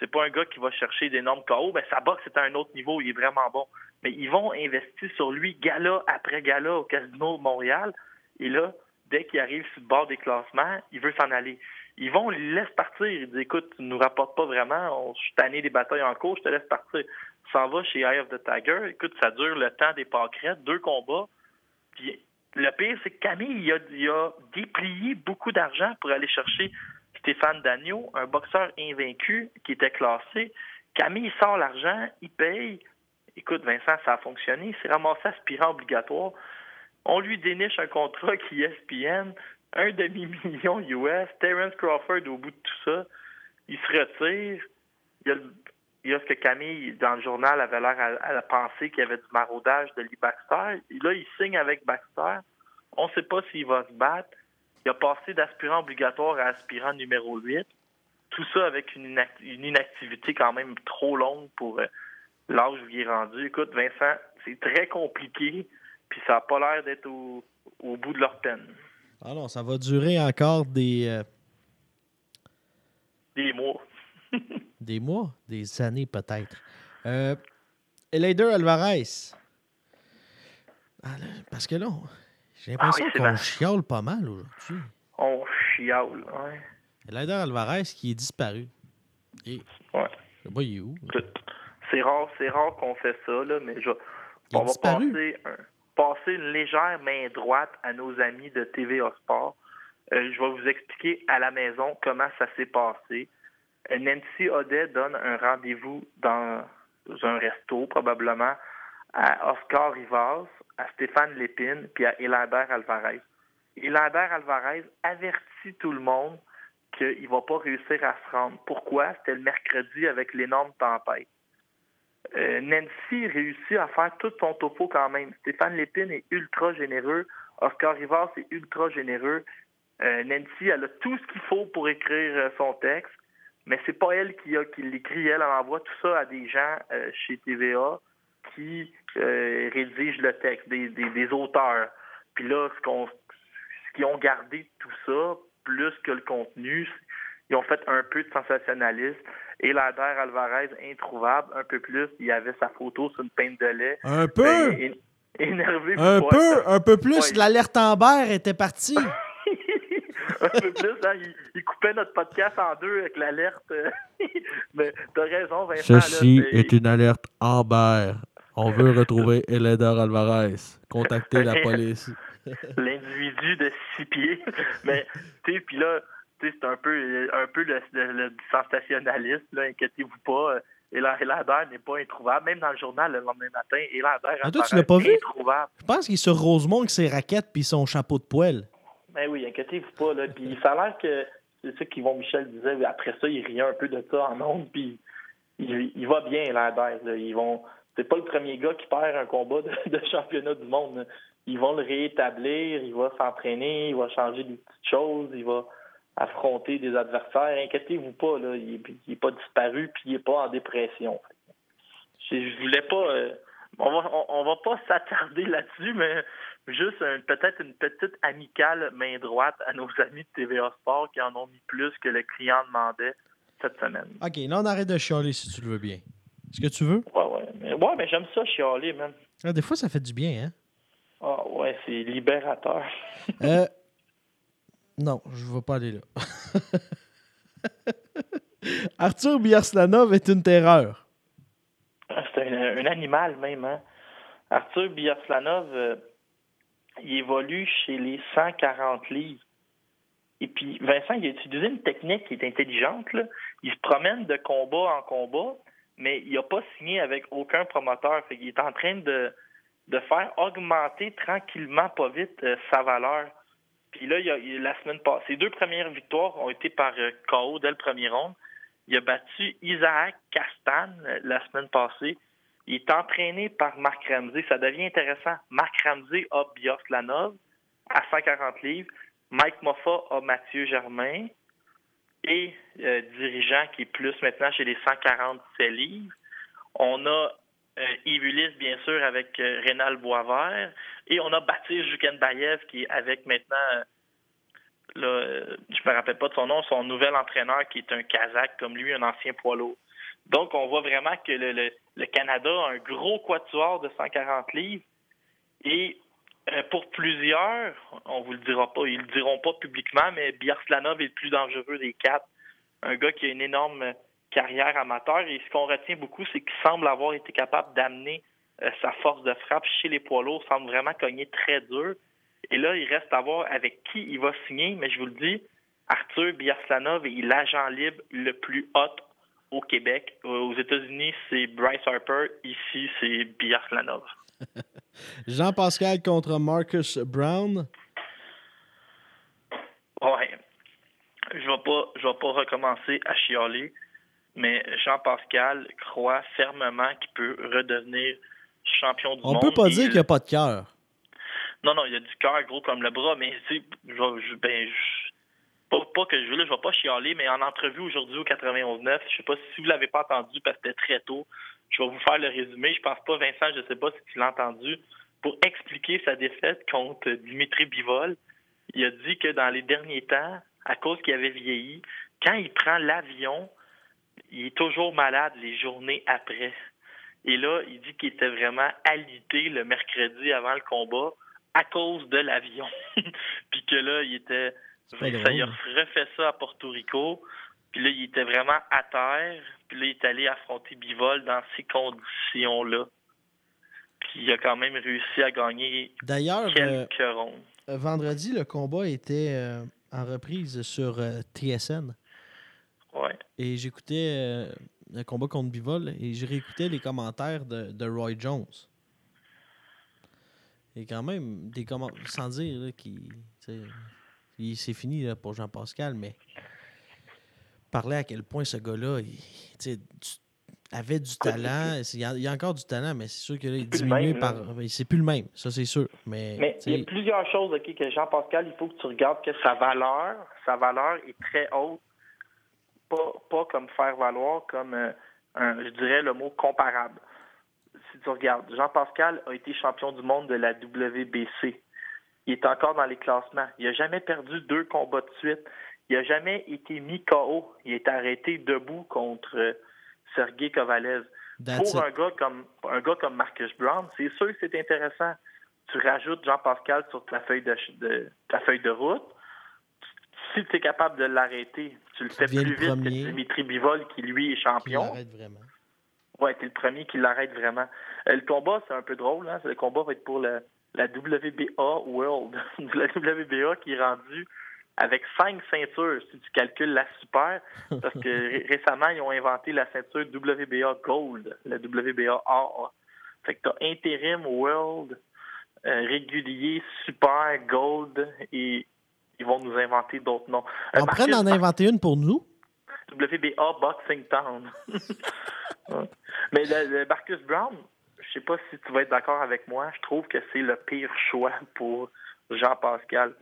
C'est pas un gars qui va chercher d'énormes KO. Ben, sa boxe est à un autre niveau. Il est vraiment bon. Mais ils vont investir sur lui gala après gala au Casino Montréal. Et là, dès qu'il arrive sur le bord des classements, il veut s'en aller. Ils vont, il le laisse partir. Il dit Écoute, tu nous rapportes pas vraiment. Je suis des batailles en cours, je te laisse partir. S'en va chez Eye of the Tiger. Écoute, ça dure le temps des pâquerettes, deux combats. Puis le pire, c'est que Camille, il a, il a déplié beaucoup d'argent pour aller chercher Stéphane Dagneau, un boxeur invaincu qui était classé. Camille sort l'argent, il paye. Écoute, Vincent, ça a fonctionné. Il s'est ramassé aspirant obligatoire. On lui déniche un contrat qui ESPN, un demi-million US, Terence Crawford au bout de tout ça. Il se retire. Il y a, ce que Camille, dans le journal, avait l'air à, penser qu'il y avait du maraudage de Lee Baxter. Là, il signe avec Baxter. On ne sait pas s'il va se battre. Il a passé d'aspirant obligatoire à aspirant numéro 8. Tout ça avec une inactivité quand même trop longue pour euh, l'âge où il est rendu. Écoute, Vincent, c'est très compliqué, puis ça n'a pas l'air d'être au, au bout de leur peine. Ah non, ça va durer encore des, euh, Des mois. des mois, des années peut-être. Euh, Eleider Alvarez. Ah, là, parce que là, on- j'ai l'impression Ah oui, c'est qu'on vrai. chiale pas mal aujourd'hui. On chiale, ouais. Eleider Alvarez qui est disparu. Et, Ouais. je sais pas, il est où? C'est rare, c'est rare qu'on fait ça, là, mais je, Il on va disparu. passer, un- passer une légère main droite à nos amis de TVA Sport. Euh, je vais vous expliquer à la maison comment ça s'est passé. Euh, Nancy Audet donne un rendez-vous dans un resto, probablement, à Oscar Rivas, à Stéphane Lépine, puis à Hélabert Alvarez. Hélabert Alvarez avertit tout le monde qu'il ne va pas réussir à se rendre. Pourquoi? C'était le mercredi avec l'énorme tempête. Euh, Nancy réussit à faire tout son topo quand même. Stéphane Lépine est ultra généreux. Oscar Rivard est ultra généreux. Euh, Nancy, elle a tout ce qu'il faut pour écrire euh, son texte, mais c'est pas elle qui, l'écrit. Elle, envoie tout ça à des gens chez TVA qui rédigent le texte, des, auteurs. Puis là, ce, ce qu'ils ont gardé tout ça, plus que le contenu, ils ont fait un peu de sensationnalisme. Et Lader Alvarez, introuvable, un peu plus. Il y avait sa photo sur une peinte de lait. Un peu! Ben, énervé. Un peu, un peu plus. L'alerte Amber était partie. un peu plus, hein, il, coupait notre podcast en deux avec l'alerte. Mais t'as raison, Vincent. Ceci est une alerte Amber. On veut retrouver Eleder Alvarez. Contactez la police. L'individu de six pieds. Mais, tu sais, puis là, c'est un peu, un peu le, sensationnalisme, inquiétez-vous pas. Elader n'est pas introuvable. Même dans le journal le lendemain matin, Elader ah, toi, tu l'as pas vu? introuvable. Je pense qu'il est sur Rosemont avec ses raquettes puis son chapeau de poêle. Ben oui, inquiétez-vous pas. Là. Puis ça a l'air que c'est ça qu'Yvon Michel disait. Après ça, il riait un peu de ça en ondes. Puis il, va bien, Elader. Ils vont. C'est pas le premier gars qui perd un combat de, championnat du monde. Ils vont le réétablir, il va s'entraîner, il va changer des petites choses, il va affronter des adversaires. Inquiétez-vous pas, là, il n'est pas disparu puis il n'est pas en dépression. Je, voulais pas. Euh, on va on, va pas s'attarder là-dessus, mais juste peut-être une petite amicale main droite à nos amis de TVA Sport qui en ont mis plus que le client demandait cette semaine. OK, là on arrête de chialer si tu le veux bien. Est-ce que tu veux? Ouais, ouais. Mais, ouais, mais j'aime ça chialer, même. Ah, des fois, ça fait du bien, hein? Ah, ouais, c'est libérateur. euh, non, je ne vais pas aller là. Arthur Biarslanov est une terreur. Ah, c'est un, animal même. Hein? Arthur Biarslanov, euh, il évolue chez les 140 livres. Et puis, Vincent, il a utilisé une technique qui est intelligente. Il se promène de combat en combat, mais il n'a pas signé avec aucun promoteur. il est en train de, de faire augmenter tranquillement, pas vite, euh, sa valeur. Puis là, la semaine passée, ses deux premières victoires ont été par euh, KO dès le premier round. Il a battu Isaac Castan euh, la semaine passée. Il est entraîné par Marc Ramsey. Ça devient intéressant. Marc Ramsey a Bioslanov à 140 livres. Mike Moffa a Mathieu Germain. Et euh, dirigeant qui est plus maintenant chez les 147 livres. On a euh, Yves bien sûr, avec euh, Rénal Boisvert. Et on a Baptiste Jukenbayev qui est avec maintenant, euh, là, je me rappelle pas de son nom, son nouvel entraîneur qui est un Kazakh comme lui, un ancien poids lourd. Donc, on voit vraiment que le, le, Canada a un gros quatuor de 140 livres. Et pour plusieurs, on vous le dira pas, ils le diront pas publiquement, mais Biarslanov est le plus dangereux des quatre. Un gars qui a une énorme carrière amateur. Et ce qu'on retient beaucoup, c'est qu'il semble avoir été capable d'amener euh, sa force de frappe chez les poids lourds, semble vraiment cogner très dur. Et là, il reste à voir avec qui il va signer, mais je vous le dis, Arthur Biarslanov est l'agent libre le plus hot au Québec. Aux États-Unis, c'est Bryce Harper. Ici, c'est Biarslanov. Jean-Pascal contre Marcus Brown. Ouais. Je ne vais, pas, je vais pas recommencer à chialer mais Jean-Pascal croit fermement qu'il peut redevenir champion du monde. On peut pas dire qu'il n'y a pas de cœur. Non, non, il y a du cœur gros comme le bras, mais tu sais, je, ben, pas, que je veux, là, je vais pas chialer, mais en entrevue aujourd'hui au 91.9, je sais pas si vous l'avez pas entendu parce que c'était très tôt, je vais vous faire le résumé. Je pense pas, Vincent, je sais pas si tu l'as entendu, pour expliquer sa défaite contre Dimitri Bivol. Il a dit que dans les derniers temps, à cause qu'il avait vieilli, quand il prend l'avion, il est toujours malade les journées après. Et là, il dit qu'il était vraiment alité le mercredi avant le combat à cause de l'avion. puis que là, il était. Ça, il a refait ça à Porto Rico. Puis là, il était vraiment à terre. Puis là, il est allé affronter Bivol dans ces conditions-là. Puis il a quand même réussi à gagner quelques euh, rondes. Vendredi, le combat était euh, en reprise sur euh, TSN. Et j'écoutais euh, le combat contre Bivol et je réécoutais les commentaires de, Roy Jones. Et quand même, des commentaires, sans dire qu'il c'est fini pour Jean-Pascal, mais parlais à quel point ce gars-là avait du talent. Il y, a, il a, encore du talent, mais c'est sûr qu'il est diminué par. C'est plus le même, ça c'est sûr. Mais, mais il y a plusieurs choses ok, que Jean-Pascal, il faut que tu regardes que sa valeur, sa valeur est très haute. Pas, pas comme faire valoir, comme euh, un, je dirais le mot comparable. Si tu regardes, Jean-Pascal a été champion du monde de la WBC. Il est encore dans les classements. Il n'a jamais perdu deux combats de suite. Il n'a jamais été mis KO. Il est arrêté debout contre euh, Sergei Kovalev. Pour un gars comme un gars comme Marcus Brown, c'est sûr que c'est intéressant. Tu rajoutes Jean-Pascal sur ta feuille de, ta feuille de route. Si tu es capable de l'arrêter, tu le fais plus vite que Dimitri Bivol qui lui est champion. vraiment. Ouais, es le premier qui l'arrête vraiment. Euh, le combat, c'est un peu drôle. Hein? Le combat va être pour la WBA World. la WBA qui est rendue avec cinq ceintures, si tu calcules la super, parce que récemment, ils ont inventé la ceinture WBA Gold, la WBA A. Fait que tu as intérim, world, euh, régulier, super, gold, et ils vont nous inventer d'autres noms. Euh, On pourrait en inventer une pour nous? WBA Boxing Town. Mais le, Marcus Brown, je sais pas si tu vas être d'accord avec moi, je trouve que c'est le pire choix pour Jean-Pascal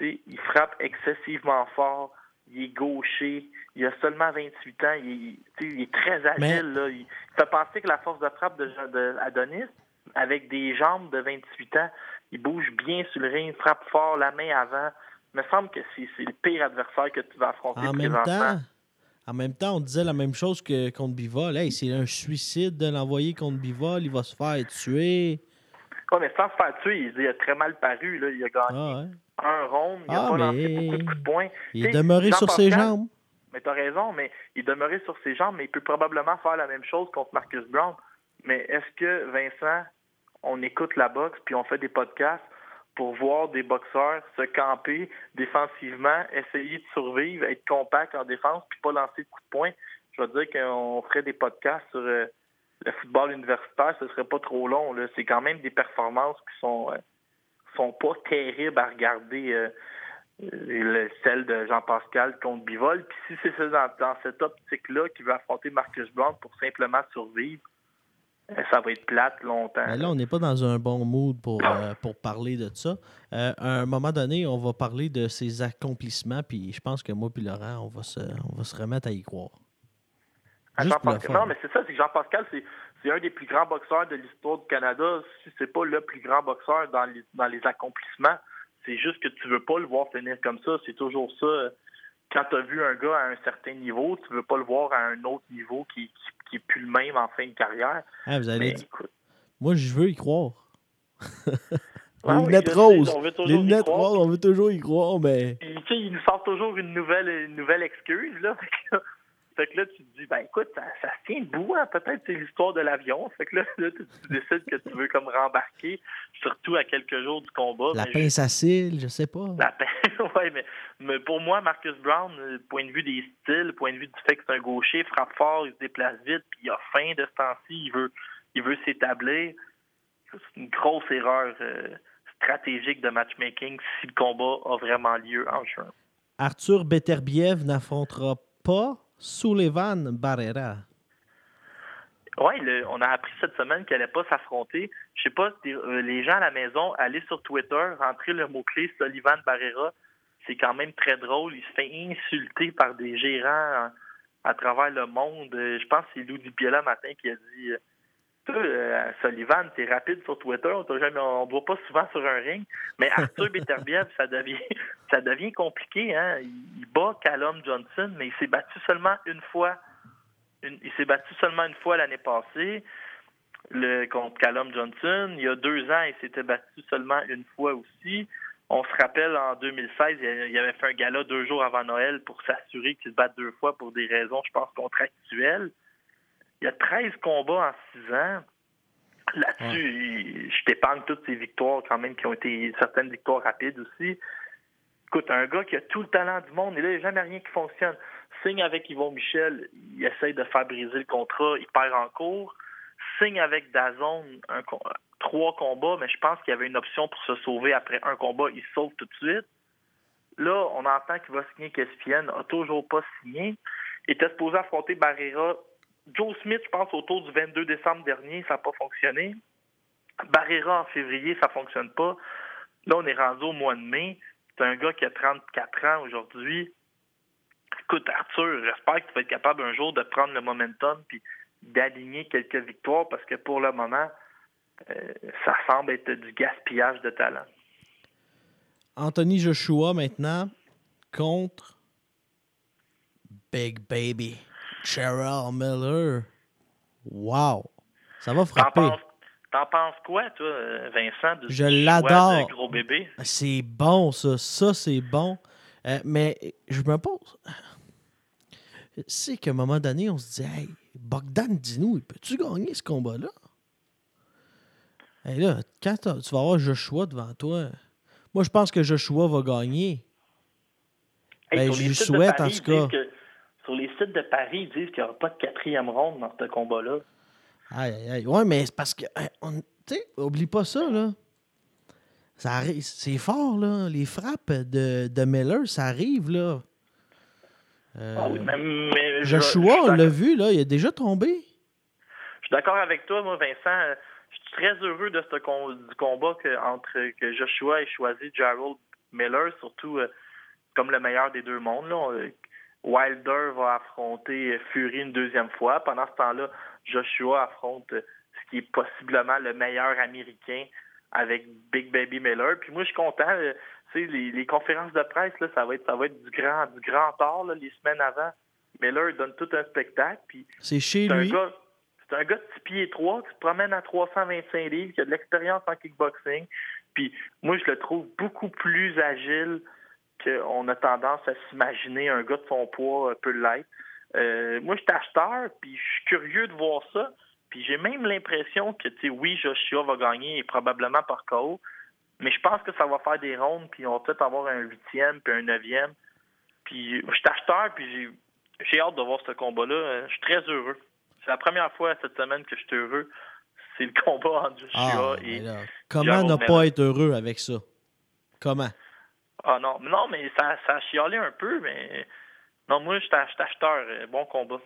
il frappe excessivement fort, il est gaucher, il a seulement 28 ans, il, est très agile. Là. Il fait penser que la force de frappe de, Adonis, avec des jambes de 28 ans, il bouge bien sur le ring, il frappe fort, la main avant. Il me semble que c'est le pire adversaire que tu vas affronter en même temps. En même temps, on disait la même chose que contre Bivol. Hey, c'est un suicide de l'envoyer contre Bivol. Il va se faire tuer. Oui, mais sans se faire tuer, il, a très mal paru. Là. Il a gagné. Ah, un rond, il ah, pas lancé beaucoup de coups de poing. Il est demeuré sur ses jambes. Mais tu as raison, mais il est demeuré sur ses jambes, mais il peut probablement faire la même chose contre Marcus Brown. Mais est-ce que, Vincent, on écoute la boxe puis on fait des podcasts pour voir des boxeurs se camper défensivement, essayer de survivre, être compact en défense puis pas lancer de coups de poing? Je veux dire qu'on ferait des podcasts sur euh, le football universitaire, ce serait pas trop long. C'est quand même des performances qui sont. Euh, sont pas terribles à regarder. Euh, le, celle de Jean-Pascal contre Bivol. Puis si c'est dans, dans cette optique-là qu'il veut affronter Marcus Brown pour simplement survivre, ça va être plate longtemps. là, on n'est pas dans un bon mood pour, euh, pour parler de ça. à un moment donné, on va parler de ses accomplissements, puis je pense que moi et Laurent, on va se, on va se remettre à y croire. non, mais c'est ça, c'est que Jean-Pascal, c'est c'est un des plus grands boxeurs de l'histoire du Canada, si c'est pas le plus grand boxeur dans les, dans les accomplissements. C'est juste que tu veux pas le voir finir comme ça. C'est toujours ça. Quand tu as vu un gars à un certain niveau, tu veux pas le voir à un autre niveau qui, qui, est plus le même en fin de carrière. Ah, vous allez Moi, je veux y croire. les lunettes roses. Les lunettes roses, on veut toujours y croire, mais. il nous sort toujours une nouvelle, une nouvelle excuse. Là. Fait que là, tu te dis, ben écoute, ça, ça se tient debout, hein? peut-être c'est l'histoire de l'avion. Fait que là, tu, décides que tu veux comme rembarquer, surtout à quelques jours du combat. La pince à cils, je sais pas. La pince, oui, mais, mais pour moi, Marcus Brown, point de vue des styles, point de vue du fait que c'est un gaucher, frappe fort, il se déplace vite, puis il a faim de ce temps-ci, il veut, il veut s'établir. C'est une grosse erreur euh, stratégique de matchmaking si le combat a vraiment lieu en juin. Arthur Beterbiev n'affrontera pas Sullivan Barrera? Oui, on a appris cette semaine qu'elle n'allait pas s'affronter. Je sais pas, euh, les gens à la maison, allez sur Twitter, rentrez le mot-clé Sullivan Barrera. C'est quand même très drôle. Il se fait insulter par des gérants à, travers le monde. Euh, je pense que c'est Lou Dupiela matin qui a dit euh, Sullivan, t'es rapide sur Twitter, on ne voit pas souvent sur un ring. Mais Arthur Beterbiev, ça devient ça devient compliqué. Hein? Il, bat Callum Johnson, mais il s'est battu seulement une fois. il s'est battu seulement une fois l'année passée le, contre Callum Johnson. Il y a deux ans, il s'était battu seulement une fois aussi. On se rappelle en 2016, il avait fait un gala deux jours avant Noël pour s'assurer qu'il se batte deux fois pour des raisons, je pense, contractuelles. Il y a 13 combats en 6 ans. Là-dessus, je t'épargne toutes ces victoires quand même qui ont été certaines victoires rapides aussi. Écoute, un gars qui a tout le talent du monde, et là, il n'y a jamais rien qui fonctionne. Signe avec Yvon Michel, il essaye de faire briser le contrat, il perd en cours. Signe avec Dazon, un, trois combats, mais je pense qu'il y avait une option pour se sauver après un combat, il sauve tout de suite. Là, on entend qu'il va signer qu'Espienne, a toujours pas signé. était supposé affronter Barrera. Joe Smith, je pense, autour du 22 décembre dernier, ça n'a pas fonctionné. Barrera en février, ça fonctionne pas. Là, on est rendu au mois de mai. C'est un gars qui a 34 ans aujourd'hui. Écoute, Arthur, j'espère que tu vas être capable un jour de prendre le momentum puis d'aligner quelques victoires parce que pour le moment, euh, ça semble être du gaspillage de talent. Anthony Joshua maintenant contre Big Baby Cheryl Miller. Wow! Ça va frapper. T'en penses quoi, toi, Vincent? De Je l'adore. gros bébé? C'est bon, ça. Ça, c'est bon. Euh, mais je me pose. C'est qu'à un moment donné, on se dit, hey, Bogdan, dis-nous, peux-tu gagner ce combat-là? Hey, là, quand tu vas avoir Joshua devant toi, moi, je pense que Joshua va gagner. ben, je lui souhaite, en tout cas. Sur les sites de Paris, ils disent qu'il n'y aura pas de quatrième ronde dans ce combat-là. Aïe, aïe, aïe. Ouais, mais c'est parce que. Tu sais, oublie pas ça, là. Ça arrive, c'est fort, là. Les frappes de, de Miller, ça arrive, là. Euh, ah oui, mais, Joshua, on l'a vu, là, il est déjà tombé. Je suis d'accord avec toi, moi, Vincent. Je suis très heureux de ce du combat que, entre que Joshua ait choisi Gerald Miller, surtout euh, comme le meilleur des deux mondes. Là. Wilder va affronter Fury une deuxième fois. Pendant ce temps-là, Joshua affronte ce qui est possiblement le meilleur américain avec Big Baby Miller. Puis moi, je suis content. Euh, les, les conférences de presse, là, ça va être ça va être du grand du grand art les semaines avant. Miller donne tout un spectacle. Puis c'est chez lui. C'est un gars de 6 pieds 3 qui se promène à 325 livres, qui a de l'expérience en kickboxing. Puis moi, je le trouve beaucoup plus agile qu'on a tendance à s'imaginer un gars de son poids un peu light. Euh, moi, je suis acheteur, puis je suis curieux de voir ça. Puis j'ai même l'impression que, tu sais, oui, Joshua va gagner probablement par KO, mais je pense que ça va faire des rondes, puis on va peut-être avoir un huitième, puis un neuvième. Puis je suis acheteur, puis j'ai hâte de voir ce combat-là. Je suis très heureux. C'est la première fois cette semaine que je suis heureux. C'est le combat entre Joshua ah, et. comment ne pas être heureux avec ça? Comment? Ah non, non, mais ça, ça a chialé un peu, mais non, moi, je suis acheteur. Euh, bon combat.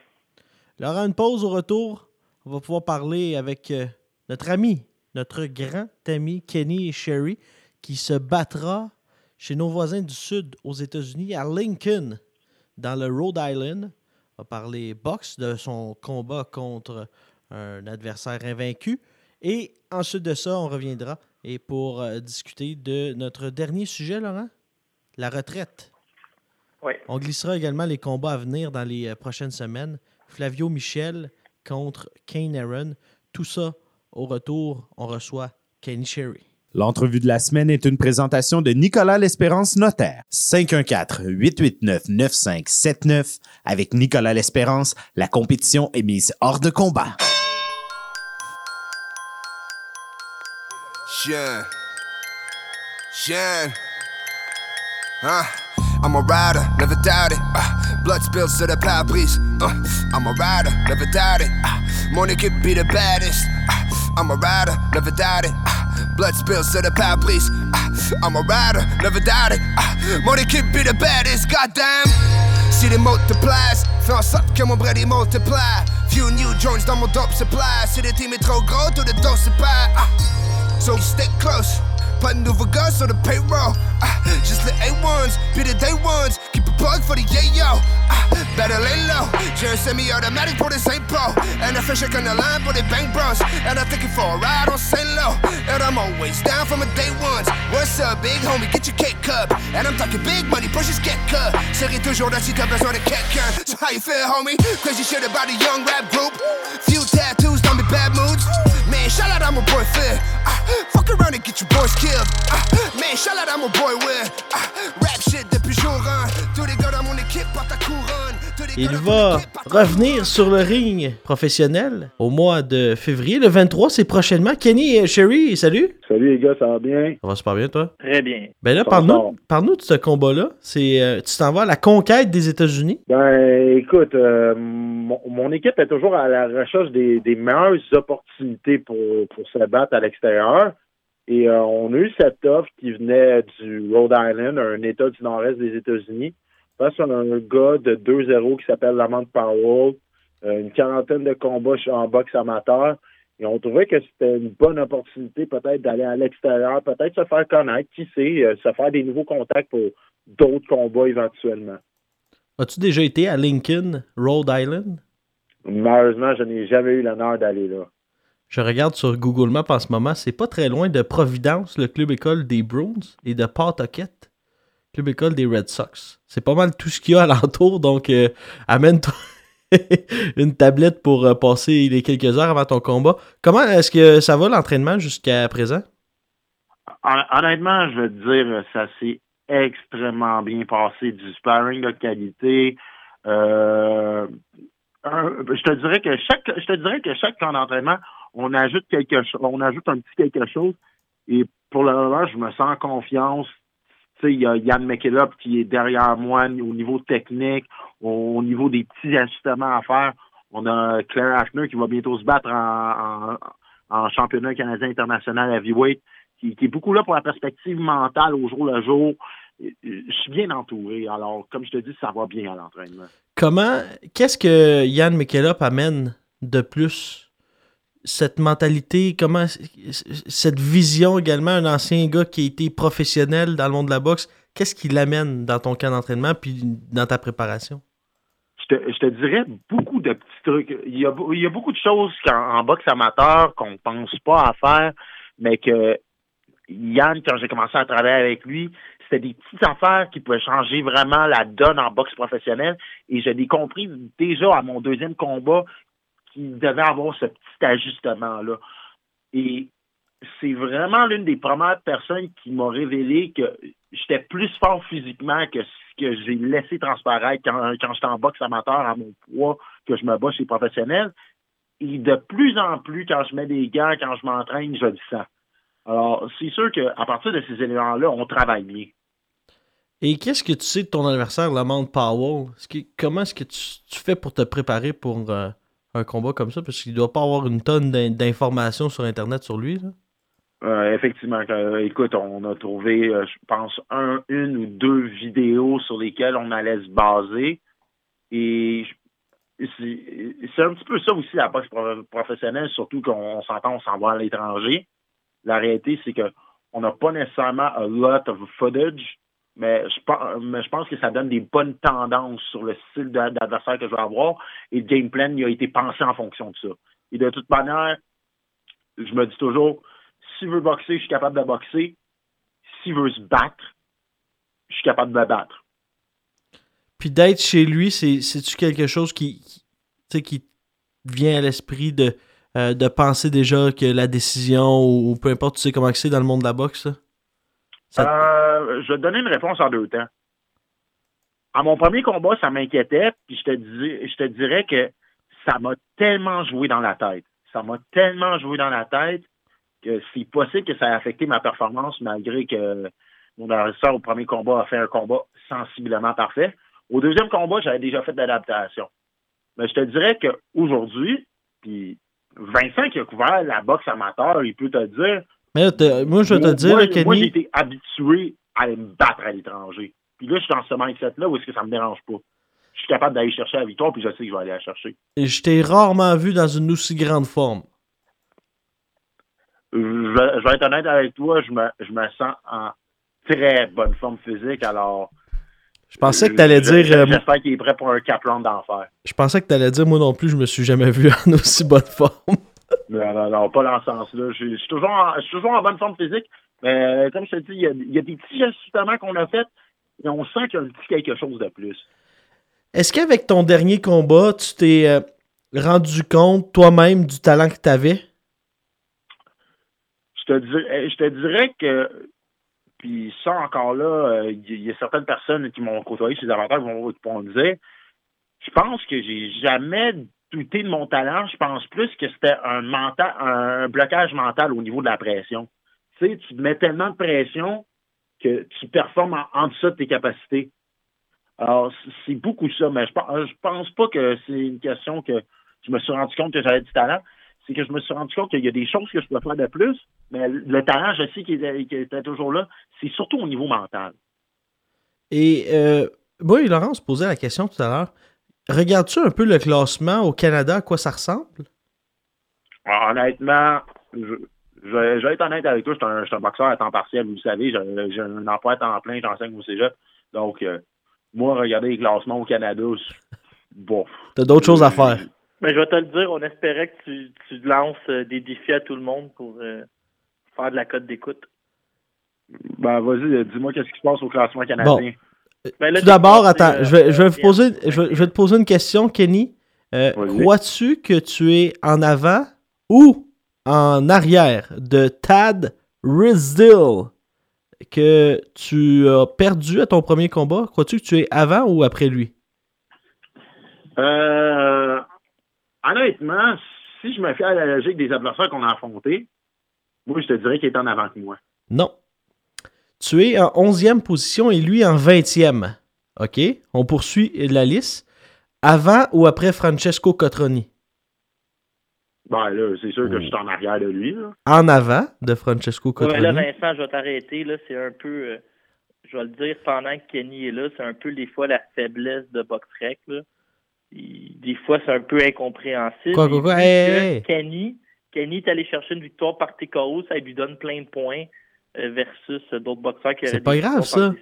Laurent, une pause au retour. On va pouvoir parler avec euh, notre ami, notre grand ami Kenny et Sherry, qui se battra chez nos voisins du Sud aux États-Unis, à Lincoln, dans le Rhode Island. On va parler boxe de son combat contre un adversaire invaincu. Et ensuite de ça, on reviendra et pour euh, discuter de notre dernier sujet, Laurent, la retraite. On glissera également les combats à venir dans les euh, prochaines semaines. Flavio Michel contre Kane Aaron. Tout ça, au retour, on reçoit Kenny Sherry. L'entrevue de la semaine est une présentation de Nicolas L'Espérance Notaire. 514-889-9579. Avec Nicolas L'Espérance, la compétition est mise hors de combat. Chien. Chien. Hein? I'm a rider, never doubt it. Uh, blood spills to the pare-brise. Uh, I'm a rider, never doubt it. Uh, money could be the baddest. Uh, I'm a rider, never doubt it. Uh, blood spills to the pare-brise. Uh, I'm a rider, never doubt it. Uh, money could be the baddest. Goddamn. Si les multiplies, fais en sorte que mon multiplie. Few new joints dans mon dope supply. Si le team est trop gros, tout le dos se. Uh, so stay close. De nouveaux gars sur le payroll. Ah, juste les A1s, be the day ones. Keep a plug for the yayo. Ah, better lay low. J'ai un semi-automatic pour les Saint Pro. And a fish on the line pour les Bank Bros. And I'm thinking for a ride on Saint Low. And I'm always down from a day ones. What's up, big homie? Get your cake cup. And I'm talking big money, pushes get cut. Serai toujours là si t'as besoin de quelqu'un. So how you feel, homie? Crazy shit about a young rap group. Few tattoos, don't be bad moods. Shout out, I'm a boy Phil. Uh, fuck around and get your boys killed. Uh, man, shout out, I'm a boy Will. Uh, rap shit depuis jour 1. Tous les gars dans mon équipe portent ta couronne. Il va revenir sur le ring professionnel au mois de février. Le 23, c'est prochainement. Kenny et Sherry, salut. Salut les gars, ça va bien? Ça va super bien, toi? Très bien. Ben là, parle-nous parle de ce combat-là. C'est, euh, tu t'en vas à la conquête des États-Unis? Ben, écoute, euh, mon, équipe est toujours à la recherche des, meilleures opportunités pour, pour se battre à l'extérieur. Et euh, on a eu cette offre qui venait du Rhode Island, un État du nord-est des États-Unis. Face à un gars de 2-0 qui s'appelle Lamont Powell. Euh, une quarantaine de combats en boxe amateur. Et on trouvait que c'était une bonne opportunité peut-être d'aller à l'extérieur, peut-être se faire connaître, qui sait, euh, se faire des nouveaux contacts pour d'autres combats éventuellement. As-tu déjà été à Lincoln, Rhode Island? Malheureusement, je n'ai jamais eu l'honneur d'aller là. Je regarde sur Google Maps en ce moment, c'est pas très loin de Providence, le club école des Bruins, et de Pawtucket, club école des Red Sox. C'est pas mal tout ce qu'il y a alentour, donc euh, amène-toi une tablette pour euh, passer les quelques heures avant ton combat. Comment est-ce que ça va l'entraînement jusqu'à présent? Honnêtement, je veux te dire, ça s'est extrêmement bien passé, du sparring de qualité. Euh, je te dirais que chaque je te dirais que chaque camp d'entraînement, on ajoute quelque chose, on ajoute un petit quelque chose. Et pour le moment, je me sens en confiance. Il y a Yann McKillop qui est derrière moi au niveau technique, au niveau des petits ajustements à faire. On a Claire Ashner qui va bientôt se battre en, en, championnat canadien international heavyweight, qui, qui est beaucoup là pour la perspective mentale au jour le jour. Je suis bien entouré. Alors, comme je te dis, ça va bien à l'entraînement. Comment, qu'est-ce que Yann McKillop amène de plus cette mentalité, comment cette vision également, un ancien gars qui a été professionnel dans le monde de la boxe, qu'est-ce qui l'amène dans ton camp d'entraînement puis dans ta préparation? Je te, dirais beaucoup de petits trucs. Il y a, beaucoup de choses en, boxe amateur qu'on pense pas à faire, mais que Yann, quand j'ai commencé à travailler avec lui, c'était des petites affaires qui pouvaient changer vraiment la donne en boxe professionnelle. Et je l'ai compris déjà à mon deuxième combat qu'il devait avoir ce petit ajustement-là. Et c'est vraiment l'une des premières personnes qui m'a révélé que j'étais plus fort physiquement que ce que j'ai laissé transparaître quand, quand j'étais en boxe amateur à mon poids, que je me bats chez professionnels. Et de plus en plus, quand je mets des gants, quand je m'entraîne, je le sens. Alors, c'est sûr qu'à partir de ces éléments-là, on travaille bien. Et qu'est-ce que tu sais de ton adversaire, Lamont Powell? comment est-ce que tu, fais pour te préparer pour euh, un combat comme ça? Parce qu'il doit pas avoir une tonne d'informations sur Internet sur lui. Euh, effectivement. écoute, on a trouvé, euh, je pense, un, une ou deux vidéos sur lesquelles on allait se baser. Et c'est un petit peu ça aussi la boxe professionnelle, surtout qu'on s'entend, on s'en va à l'étranger. La réalité, c'est que on n'a pas nécessairement a lot of footage, mais je, pense, que ça donne des bonnes tendances sur le style d'adversaire que je vais avoir. Et le game plan, il a été pensé en fonction de ça. Et de toute manière, je me dis toujours, s'il veut boxer, je suis capable de boxer. S'il veut se battre, je suis capable de me battre. Puis d'être chez lui, c'est-tu quelque chose qui, qui, qui vient à l'esprit de, euh, de penser déjà que la décision ou, peu importe, tu sais comment c'est dans le monde de la boxe? Euh, je vais te donner une réponse en deux temps. À mon premier combat, ça m'inquiétait, puis je te, dis, je te dirais que ça m'a tellement joué dans la tête. Ça m'a tellement joué dans la tête que c'est possible que ça ait affecté ma performance malgré que mon adversaire au premier combat a fait un combat sensiblement parfait. Au deuxième combat, j'avais déjà fait de l'adaptation. Mais je te dirais qu'aujourd'hui, puis Vincent qui a couvert la boxe amateur, il peut te dire. Mais moi, je vais te dire, moi, Kenny... moi j'ai été habitué à me battre à l'étranger. Puis là, je suis dans ce mindset-là où est-ce que ça me dérange pas. Je suis capable d'aller chercher la victoire, puis je sais que je vais aller la chercher. Et je t'ai rarement vu dans une aussi grande forme. Je vais, être honnête avec toi, je me, je me sens en très bonne forme physique, alors. Je pensais que tu allais dire. Euh, j'espère qu'il est prêt pour un cap d'enfer. Je pensais que tu allais dire, moi non plus, je me suis jamais vu en aussi bonne forme. Non, non, pas dans ce sens-là. Je, suis toujours toujours en bonne forme physique, mais euh, comme je te dis, il y a, il y a des petits ajustements qu'on a faits et on sent qu'il y a un petit quelque chose de plus. Est-ce qu'avec ton dernier combat, tu t'es euh, rendu compte toi-même du talent que tu avais? Je te, dirais, je te dirais que, puis ça encore là, il euh, y, a certaines personnes qui m'ont côtoyé chez les avatars qui vont, me dire, je pense que j'ai jamais de mon talent. Je pense plus que c'était un blocage mental au niveau de la pression. Tu sais, tu mets tellement de pression que tu performes en, dessous de tes capacités. Alors, c'est beaucoup ça, mais je pense, pense pas que c'est une question que je me suis rendu compte que j'avais du talent. C'est que je me suis rendu compte qu'il y a des choses que je peux faire de plus, mais le talent, je sais qu'il était, toujours là. C'est surtout au niveau mental. Et euh, moi Laurent, se posait la question tout à l'heure. Regardes-tu un peu le classement au Canada, à quoi ça ressemble? Ah, honnêtement, je, je, vais être honnête avec toi, je suis un, je suis un boxeur à temps partiel, vous le savez, j'ai un emploi à temps plein, j'enseigne au cégep. Donc, euh, moi, regarder les classements au Canada, bof. T'as d'autres choses à faire. Mais je vais te le dire, on espérait que tu, tu lances euh, des défis à tout le monde pour euh, faire de la cote d'écoute. Ben, vas-y, dis-moi qu'est-ce qui se passe au classement canadien. Ben là, Tout d'abord, attends, euh, je vais, je, vais vous bien. poser, je, vais, je vais te poser une question, Kenny. Euh. Crois-tu que tu es en avant ou en arrière de Tad Rizdil que tu as perdu à ton premier combat? Crois-tu que tu es avant ou après lui? Euh, honnêtement, si je me fie à la logique des adversaires qu'on a affrontés, moi, je te dirais qu'il est en avant que moi. Non. Tu es en 11e position et lui en 20e. OK? On poursuit la liste. Avant ou après Francesco Cotroni? Ben là, c'est sûr que je suis en arrière de lui. Là. En avant de Francesco Ouais, Cotroni? là, Vincent, je vais t'arrêter. Là, c'est un peu, euh, je vais le dire pendant que Kenny est là, c'est un peu des fois la faiblesse de BoxRec. Là. Il- des fois, c'est un peu incompréhensible. Quoi, quoi, quoi? vu Hey, que hey, hey. Kenny, Kenny est allé chercher une victoire par TKO, ça lui donne plein de points versus euh, d'autres boxeurs qui C'est pas grave, ça.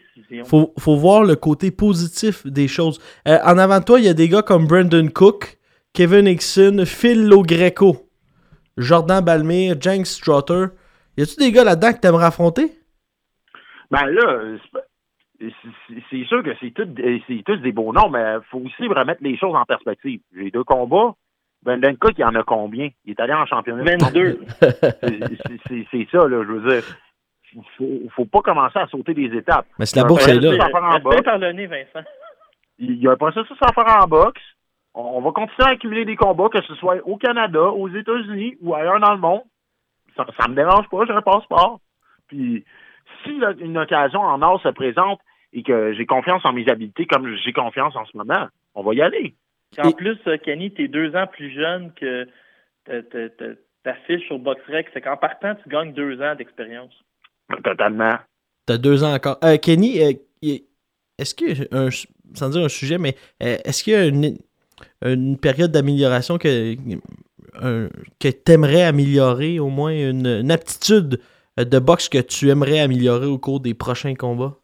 faut, faut voir le côté positif des choses. Euh, en avant de toi, il y a des gars comme Brandon Cook, Kevin Hickson, Phil Logreco, Jordan Balmire, James Strutter. Y a-tu des gars là-dedans que t'aimerais affronter? Ben là, c'est sûr que c'est tout- c'est tous des beaux noms, mais il faut aussi remettre les choses en perspective. J'ai deux combats. Brendan Cook, il en a combien? Il est allé en championnat. 22. C'est- c'est- C'est c'est ça, là, je veux dire. Faut, faut pas commencer à sauter des étapes. Mais c'est la bourse ouais, est là. par le nez, Vincent. Il y a un processus à faire en boxe. On va continuer à accumuler des combats, que ce soit au Canada, aux États-Unis ou ailleurs dans le monde. Ça, ça me dérange pas, j'ai un passeport. Puis, si là, une occasion en or se présente et que j'ai confiance en mes habiletés comme j'ai confiance en ce moment, on va y aller. En plus, euh, Kenny, t'es deux ans plus jeune que ta- fiche au BoxRec. C'est qu'en partant, tu gagnes deux ans d'expérience. Totalement. T'as deux ans encore. Euh, Kenny, euh, est-ce que, un, sans dire un sujet, mais euh, est-ce qu'il y a une, une période d'amélioration que, que t'aimerais améliorer, au moins une, une aptitude de boxe que tu aimerais améliorer au cours des prochains combats?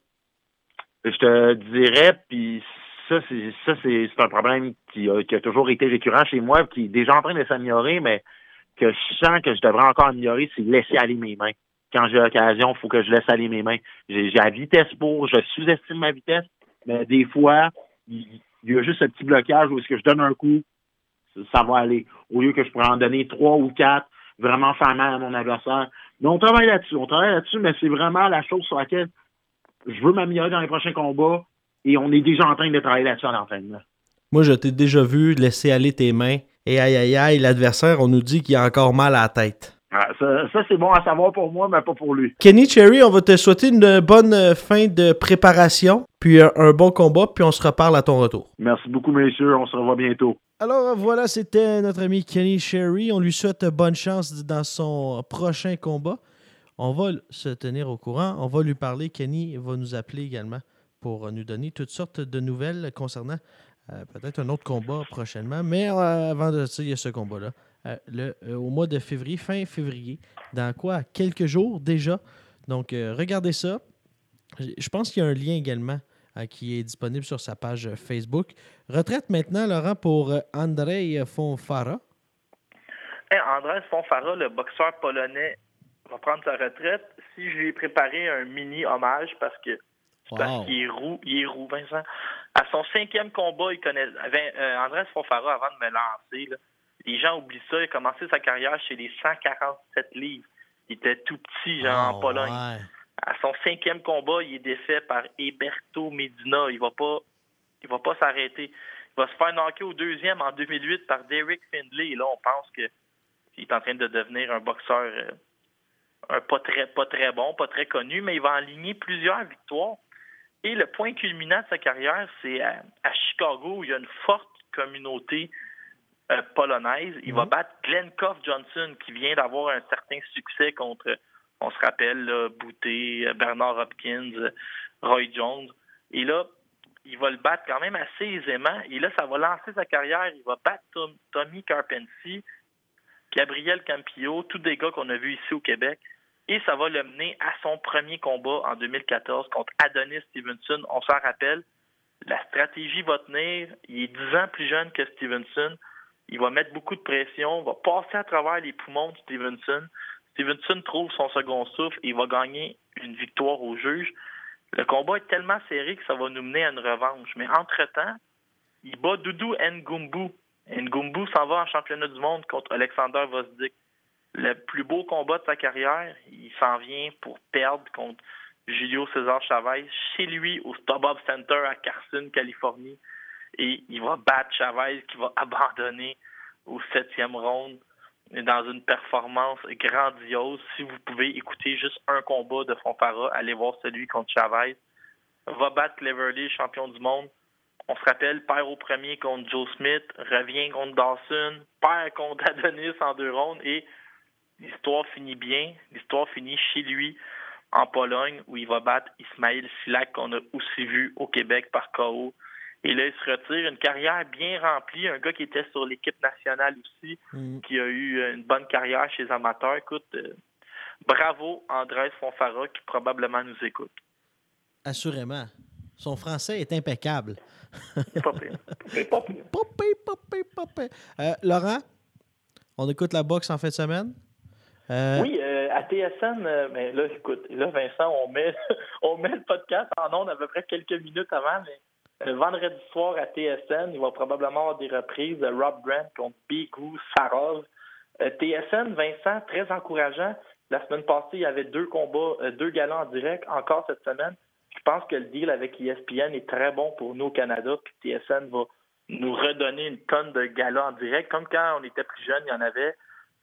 Je te dirais, puis ça, c'est ça, c'est un problème qui a, qui a toujours été récurrent chez moi, qui est déjà en train de s'améliorer, mais que je sens que je devrais encore améliorer, c'est laisser aller mes mains. Quand j'ai l'occasion, il faut que je laisse aller mes mains. J'ai la vitesse pour, je sous-estime ma vitesse, mais des fois, il y a juste ce petit blocage où est-ce que je donne un coup, ça, va aller. Au lieu que je pourrais en donner trois ou quatre, vraiment faire mal à mon adversaire. Mais on travaille là-dessus, on travaille là-dessus, mais c'est vraiment la chose sur laquelle je veux m'améliorer dans les prochains combats et on est déjà en train de travailler là-dessus en entraînement. Moi, je t'ai déjà vu laisser aller tes mains. Et aïe aïe aïe, l'adversaire, on nous dit qu'il a encore mal à la tête. Ah, ça, ça, c'est bon à savoir pour moi, mais pas pour lui. Kenny Cherry, on va te souhaiter une bonne euh, fin de préparation, puis un, un bon combat, puis on se reparle à ton retour. Merci beaucoup, messieurs. On se revoit bientôt. Alors voilà, c'était notre ami Kenny Sherry. On lui souhaite bonne chance dans son prochain combat. On va se tenir au courant. On va lui parler. Kenny va nous appeler également pour nous donner toutes sortes de nouvelles concernant euh, peut-être un autre combat prochainement. Mais euh, avant de ça, il y a ce combat-là. Euh, le- euh, au mois de février, fin février, dans quoi Quelques jours déjà. Donc, euh, regardez ça. Je pense qu'il y a un lien également qui est disponible sur sa page Facebook. Retraite maintenant, Laurent, pour Andrei Fonfara. Hey, Andrés Fonfara, le boxeur polonais, va prendre sa retraite. Si je lui ai préparé un mini hommage parce que parce qu'il est roux, il est roux, Vincent. À son cinquième combat, il connaît euh, Andrés Fonfara avant de me lancer. là, les gens oublient ça. Il a commencé sa carrière chez les 147 livres. Il était tout petit, genre en Oh, Pologne. ouais. À son cinquième combat, il est défait par Eberto Medina. Il va pas, il va pas s'arrêter. Il va se faire knocker au deuxième en 2008 par Derek Findlay. Et là, on pense que il est en train de devenir un boxeur euh, un pas très, pas très bon, pas très connu, mais il va aligner plusieurs victoires. Et le point culminant de sa carrière, c'est à, à Chicago, où il y a une forte communauté euh, polonaise. Il va Mhm. battre Glenn Koff Johnson, qui vient d'avoir un certain succès contre, on se rappelle, là, euh, Bernard Hopkins, Roy Jones. Et là, il va le battre quand même assez aisément. Et là, ça va lancer sa carrière. Il va battre Tommy Carpentier, Gabriel Campillo, tous des gars qu'on a vus ici au Québec. Et ça va le mener à son premier combat en 2014 contre Adonis Stevenson. On s'en rappelle. La stratégie va tenir. Il est 10 ans plus jeune que Stevenson. Il va mettre beaucoup de pression, va passer à travers les poumons de Stevenson. Stevenson trouve son second souffle et il va gagner une victoire au juge. Le combat est tellement serré que ça va nous mener à une revanche. Mais entre-temps, il bat Doudou Ngumbu. Ngumbu s'en va en championnat du monde contre Alexander Vosdik. Le plus beau combat de sa carrière, il s'en vient pour perdre contre Julio César Chavez chez lui au StubHub Center à Carson, Californie. Et il va battre Chavez qui va abandonner au septième round dans une performance grandiose. Si vous pouvez écouter juste un combat de Fonfara, allez voir celui contre Chavez. Va battre Cleverly, champion du monde. On se rappelle, perd au premier contre Joe Smith, revient contre Dawson, perd contre Adonis en deux rondes et l'histoire finit bien. L'histoire finit chez lui en Pologne où il va battre Ismail Silak qu'on a aussi vu au Québec par KO et là, il se retire. Une carrière bien remplie. Un gars qui était sur l'équipe nationale aussi, mm. qui a eu euh, une bonne carrière chez les amateurs. Écoute, euh, bravo Andrés Fonfara qui probablement nous écoute. Assurément. Son français est impeccable. Pas euh, Laurent, on écoute la boxe en fin de semaine? Oui, à TSN, mais là, écoute, là, Vincent, on met, on met le podcast en ondes à peu près quelques minutes avant, mais vendredi soir à TSN, il va probablement avoir des reprises Rob Grant contre Bigou Sarov. Euh, TSN, Vincent, très encourageant. La semaine passée, il y avait deux combats, euh, deux galants en direct. Encore cette semaine, je pense que le deal avec ESPN est très bon pour nous au Canada. Puis TSN va nous redonner une tonne de galas en direct. Comme quand on était plus jeune, il y en avait.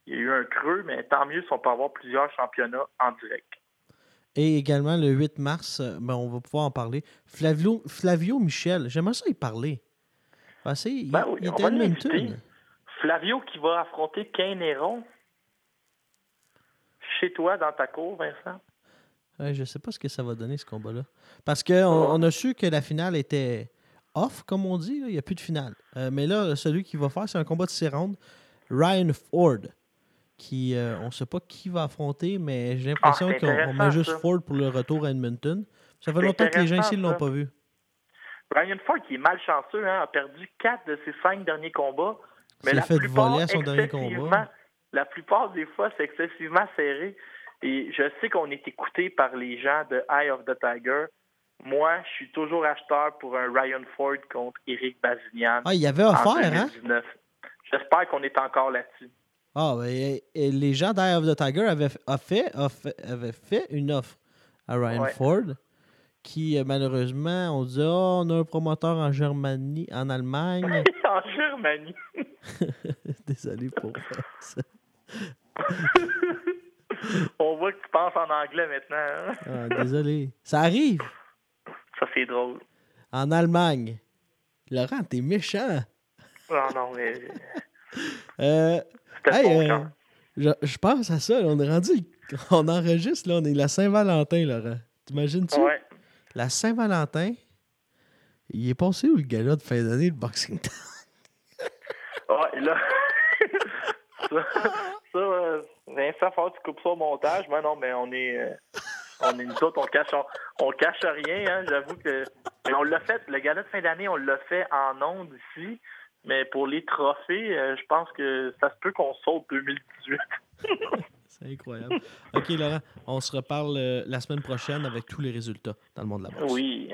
Il y a eu un creux, mais tant mieux si on peut avoir plusieurs championnats en direct. Et également, le 8 mars, euh, ben, on va pouvoir en parler. Flavio, Flavio Michel, j'aimerais ça y parler. Ben, il, ben il était Edmonton. Flavio qui va affronter Kane Héron chez toi, dans ta cour, Vincent. Je je sais pas ce que ça va donner, ce combat-là. Parce qu'on on a su que la finale était off, comme on dit. Il n'y a plus de finale. Euh, mais là, celui qui va faire, c'est un combat de six rounds. Ryan Ford qui euh, on ne sait pas qui va affronter, mais j'ai l'impression ah, qu'on met juste Ford pour le retour à Edmonton. Ça fait longtemps que les gens ici ne l'ont pas vu. Brian Ford, qui est malchanceux, hein, a perdu quatre de ses cinq derniers combats. Mais la fait plupart, voler à son dernier combat. La plupart des fois, c'est excessivement serré. Et je sais qu'on est écouté par les gens de Eye of the Tiger. Moi, je suis toujours acheteur pour un Ryan Ford contre Eric Bazinian. Ah, il y avait offert, hein? J'espère qu'on est encore là-dessus. Ah, et, les gens d'Eye of the Tiger avaient, fait, fait une offre à Ryan Ford qui, euh, malheureusement, on dit oh, on a un promoteur en Germanie, en Allemagne. en Germanie. Désolé pour ça. on voit que tu penses en anglais maintenant. Hein? ah, désolé. Ça arrive. Ça, c'est drôle. En Allemagne. Laurent, t'es méchant. Non, non, mais. Euh, euh, je, pense à ça. on est rendu. On enregistre, là. On est la Saint-Valentin, Laurent. T'imagines-tu? Ouais. La Saint-Valentin, il est passé où le gala de fin d'année, le Boxing Town? ouais, là. ça, ça euh, Vincent, faut tu coupes ça au montage. Mais non, mais on est. Euh, on est nous autres, on cache, on, cache rien, hein, j'avoue que. Mais on l'a fait, le gala de fin d'année, on l'a fait en ondes ici. Mais pour les trophées, euh, je pense que ça se peut qu'on saute 2018. C'est incroyable. OK, Laurent, on se reparle euh, la semaine prochaine avec tous les résultats dans le monde de la boxe. Oui.